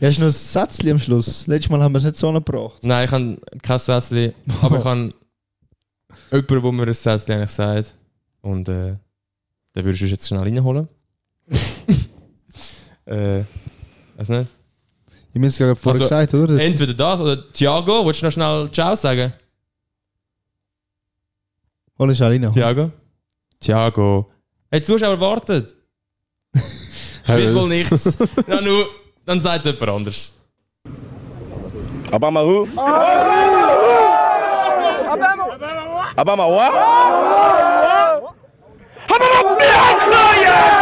Ja, ist noch ein Sätzchen am Schluss. Letztes Mal haben wir es nicht so angebracht. Nein, ich habe kein Sätzchen, aber ich habe jemanden, der mir ein Sätzchen eigentlich sagt. Und äh, den würdest du jetzt schnell reinholen. äh, weiß nicht. Ich habe es gerade vorher Also, gesagt, oder? Entweder das oder Thiago, willst du noch schnell Ciao sagen? Hol ich schnell rein. Thiago? Thiago. Hey, Zuschauer wartet. wird wohl nichts. Nu, dan sagt jemand anders. Obama who? Obama! Abama what? Abama Obama,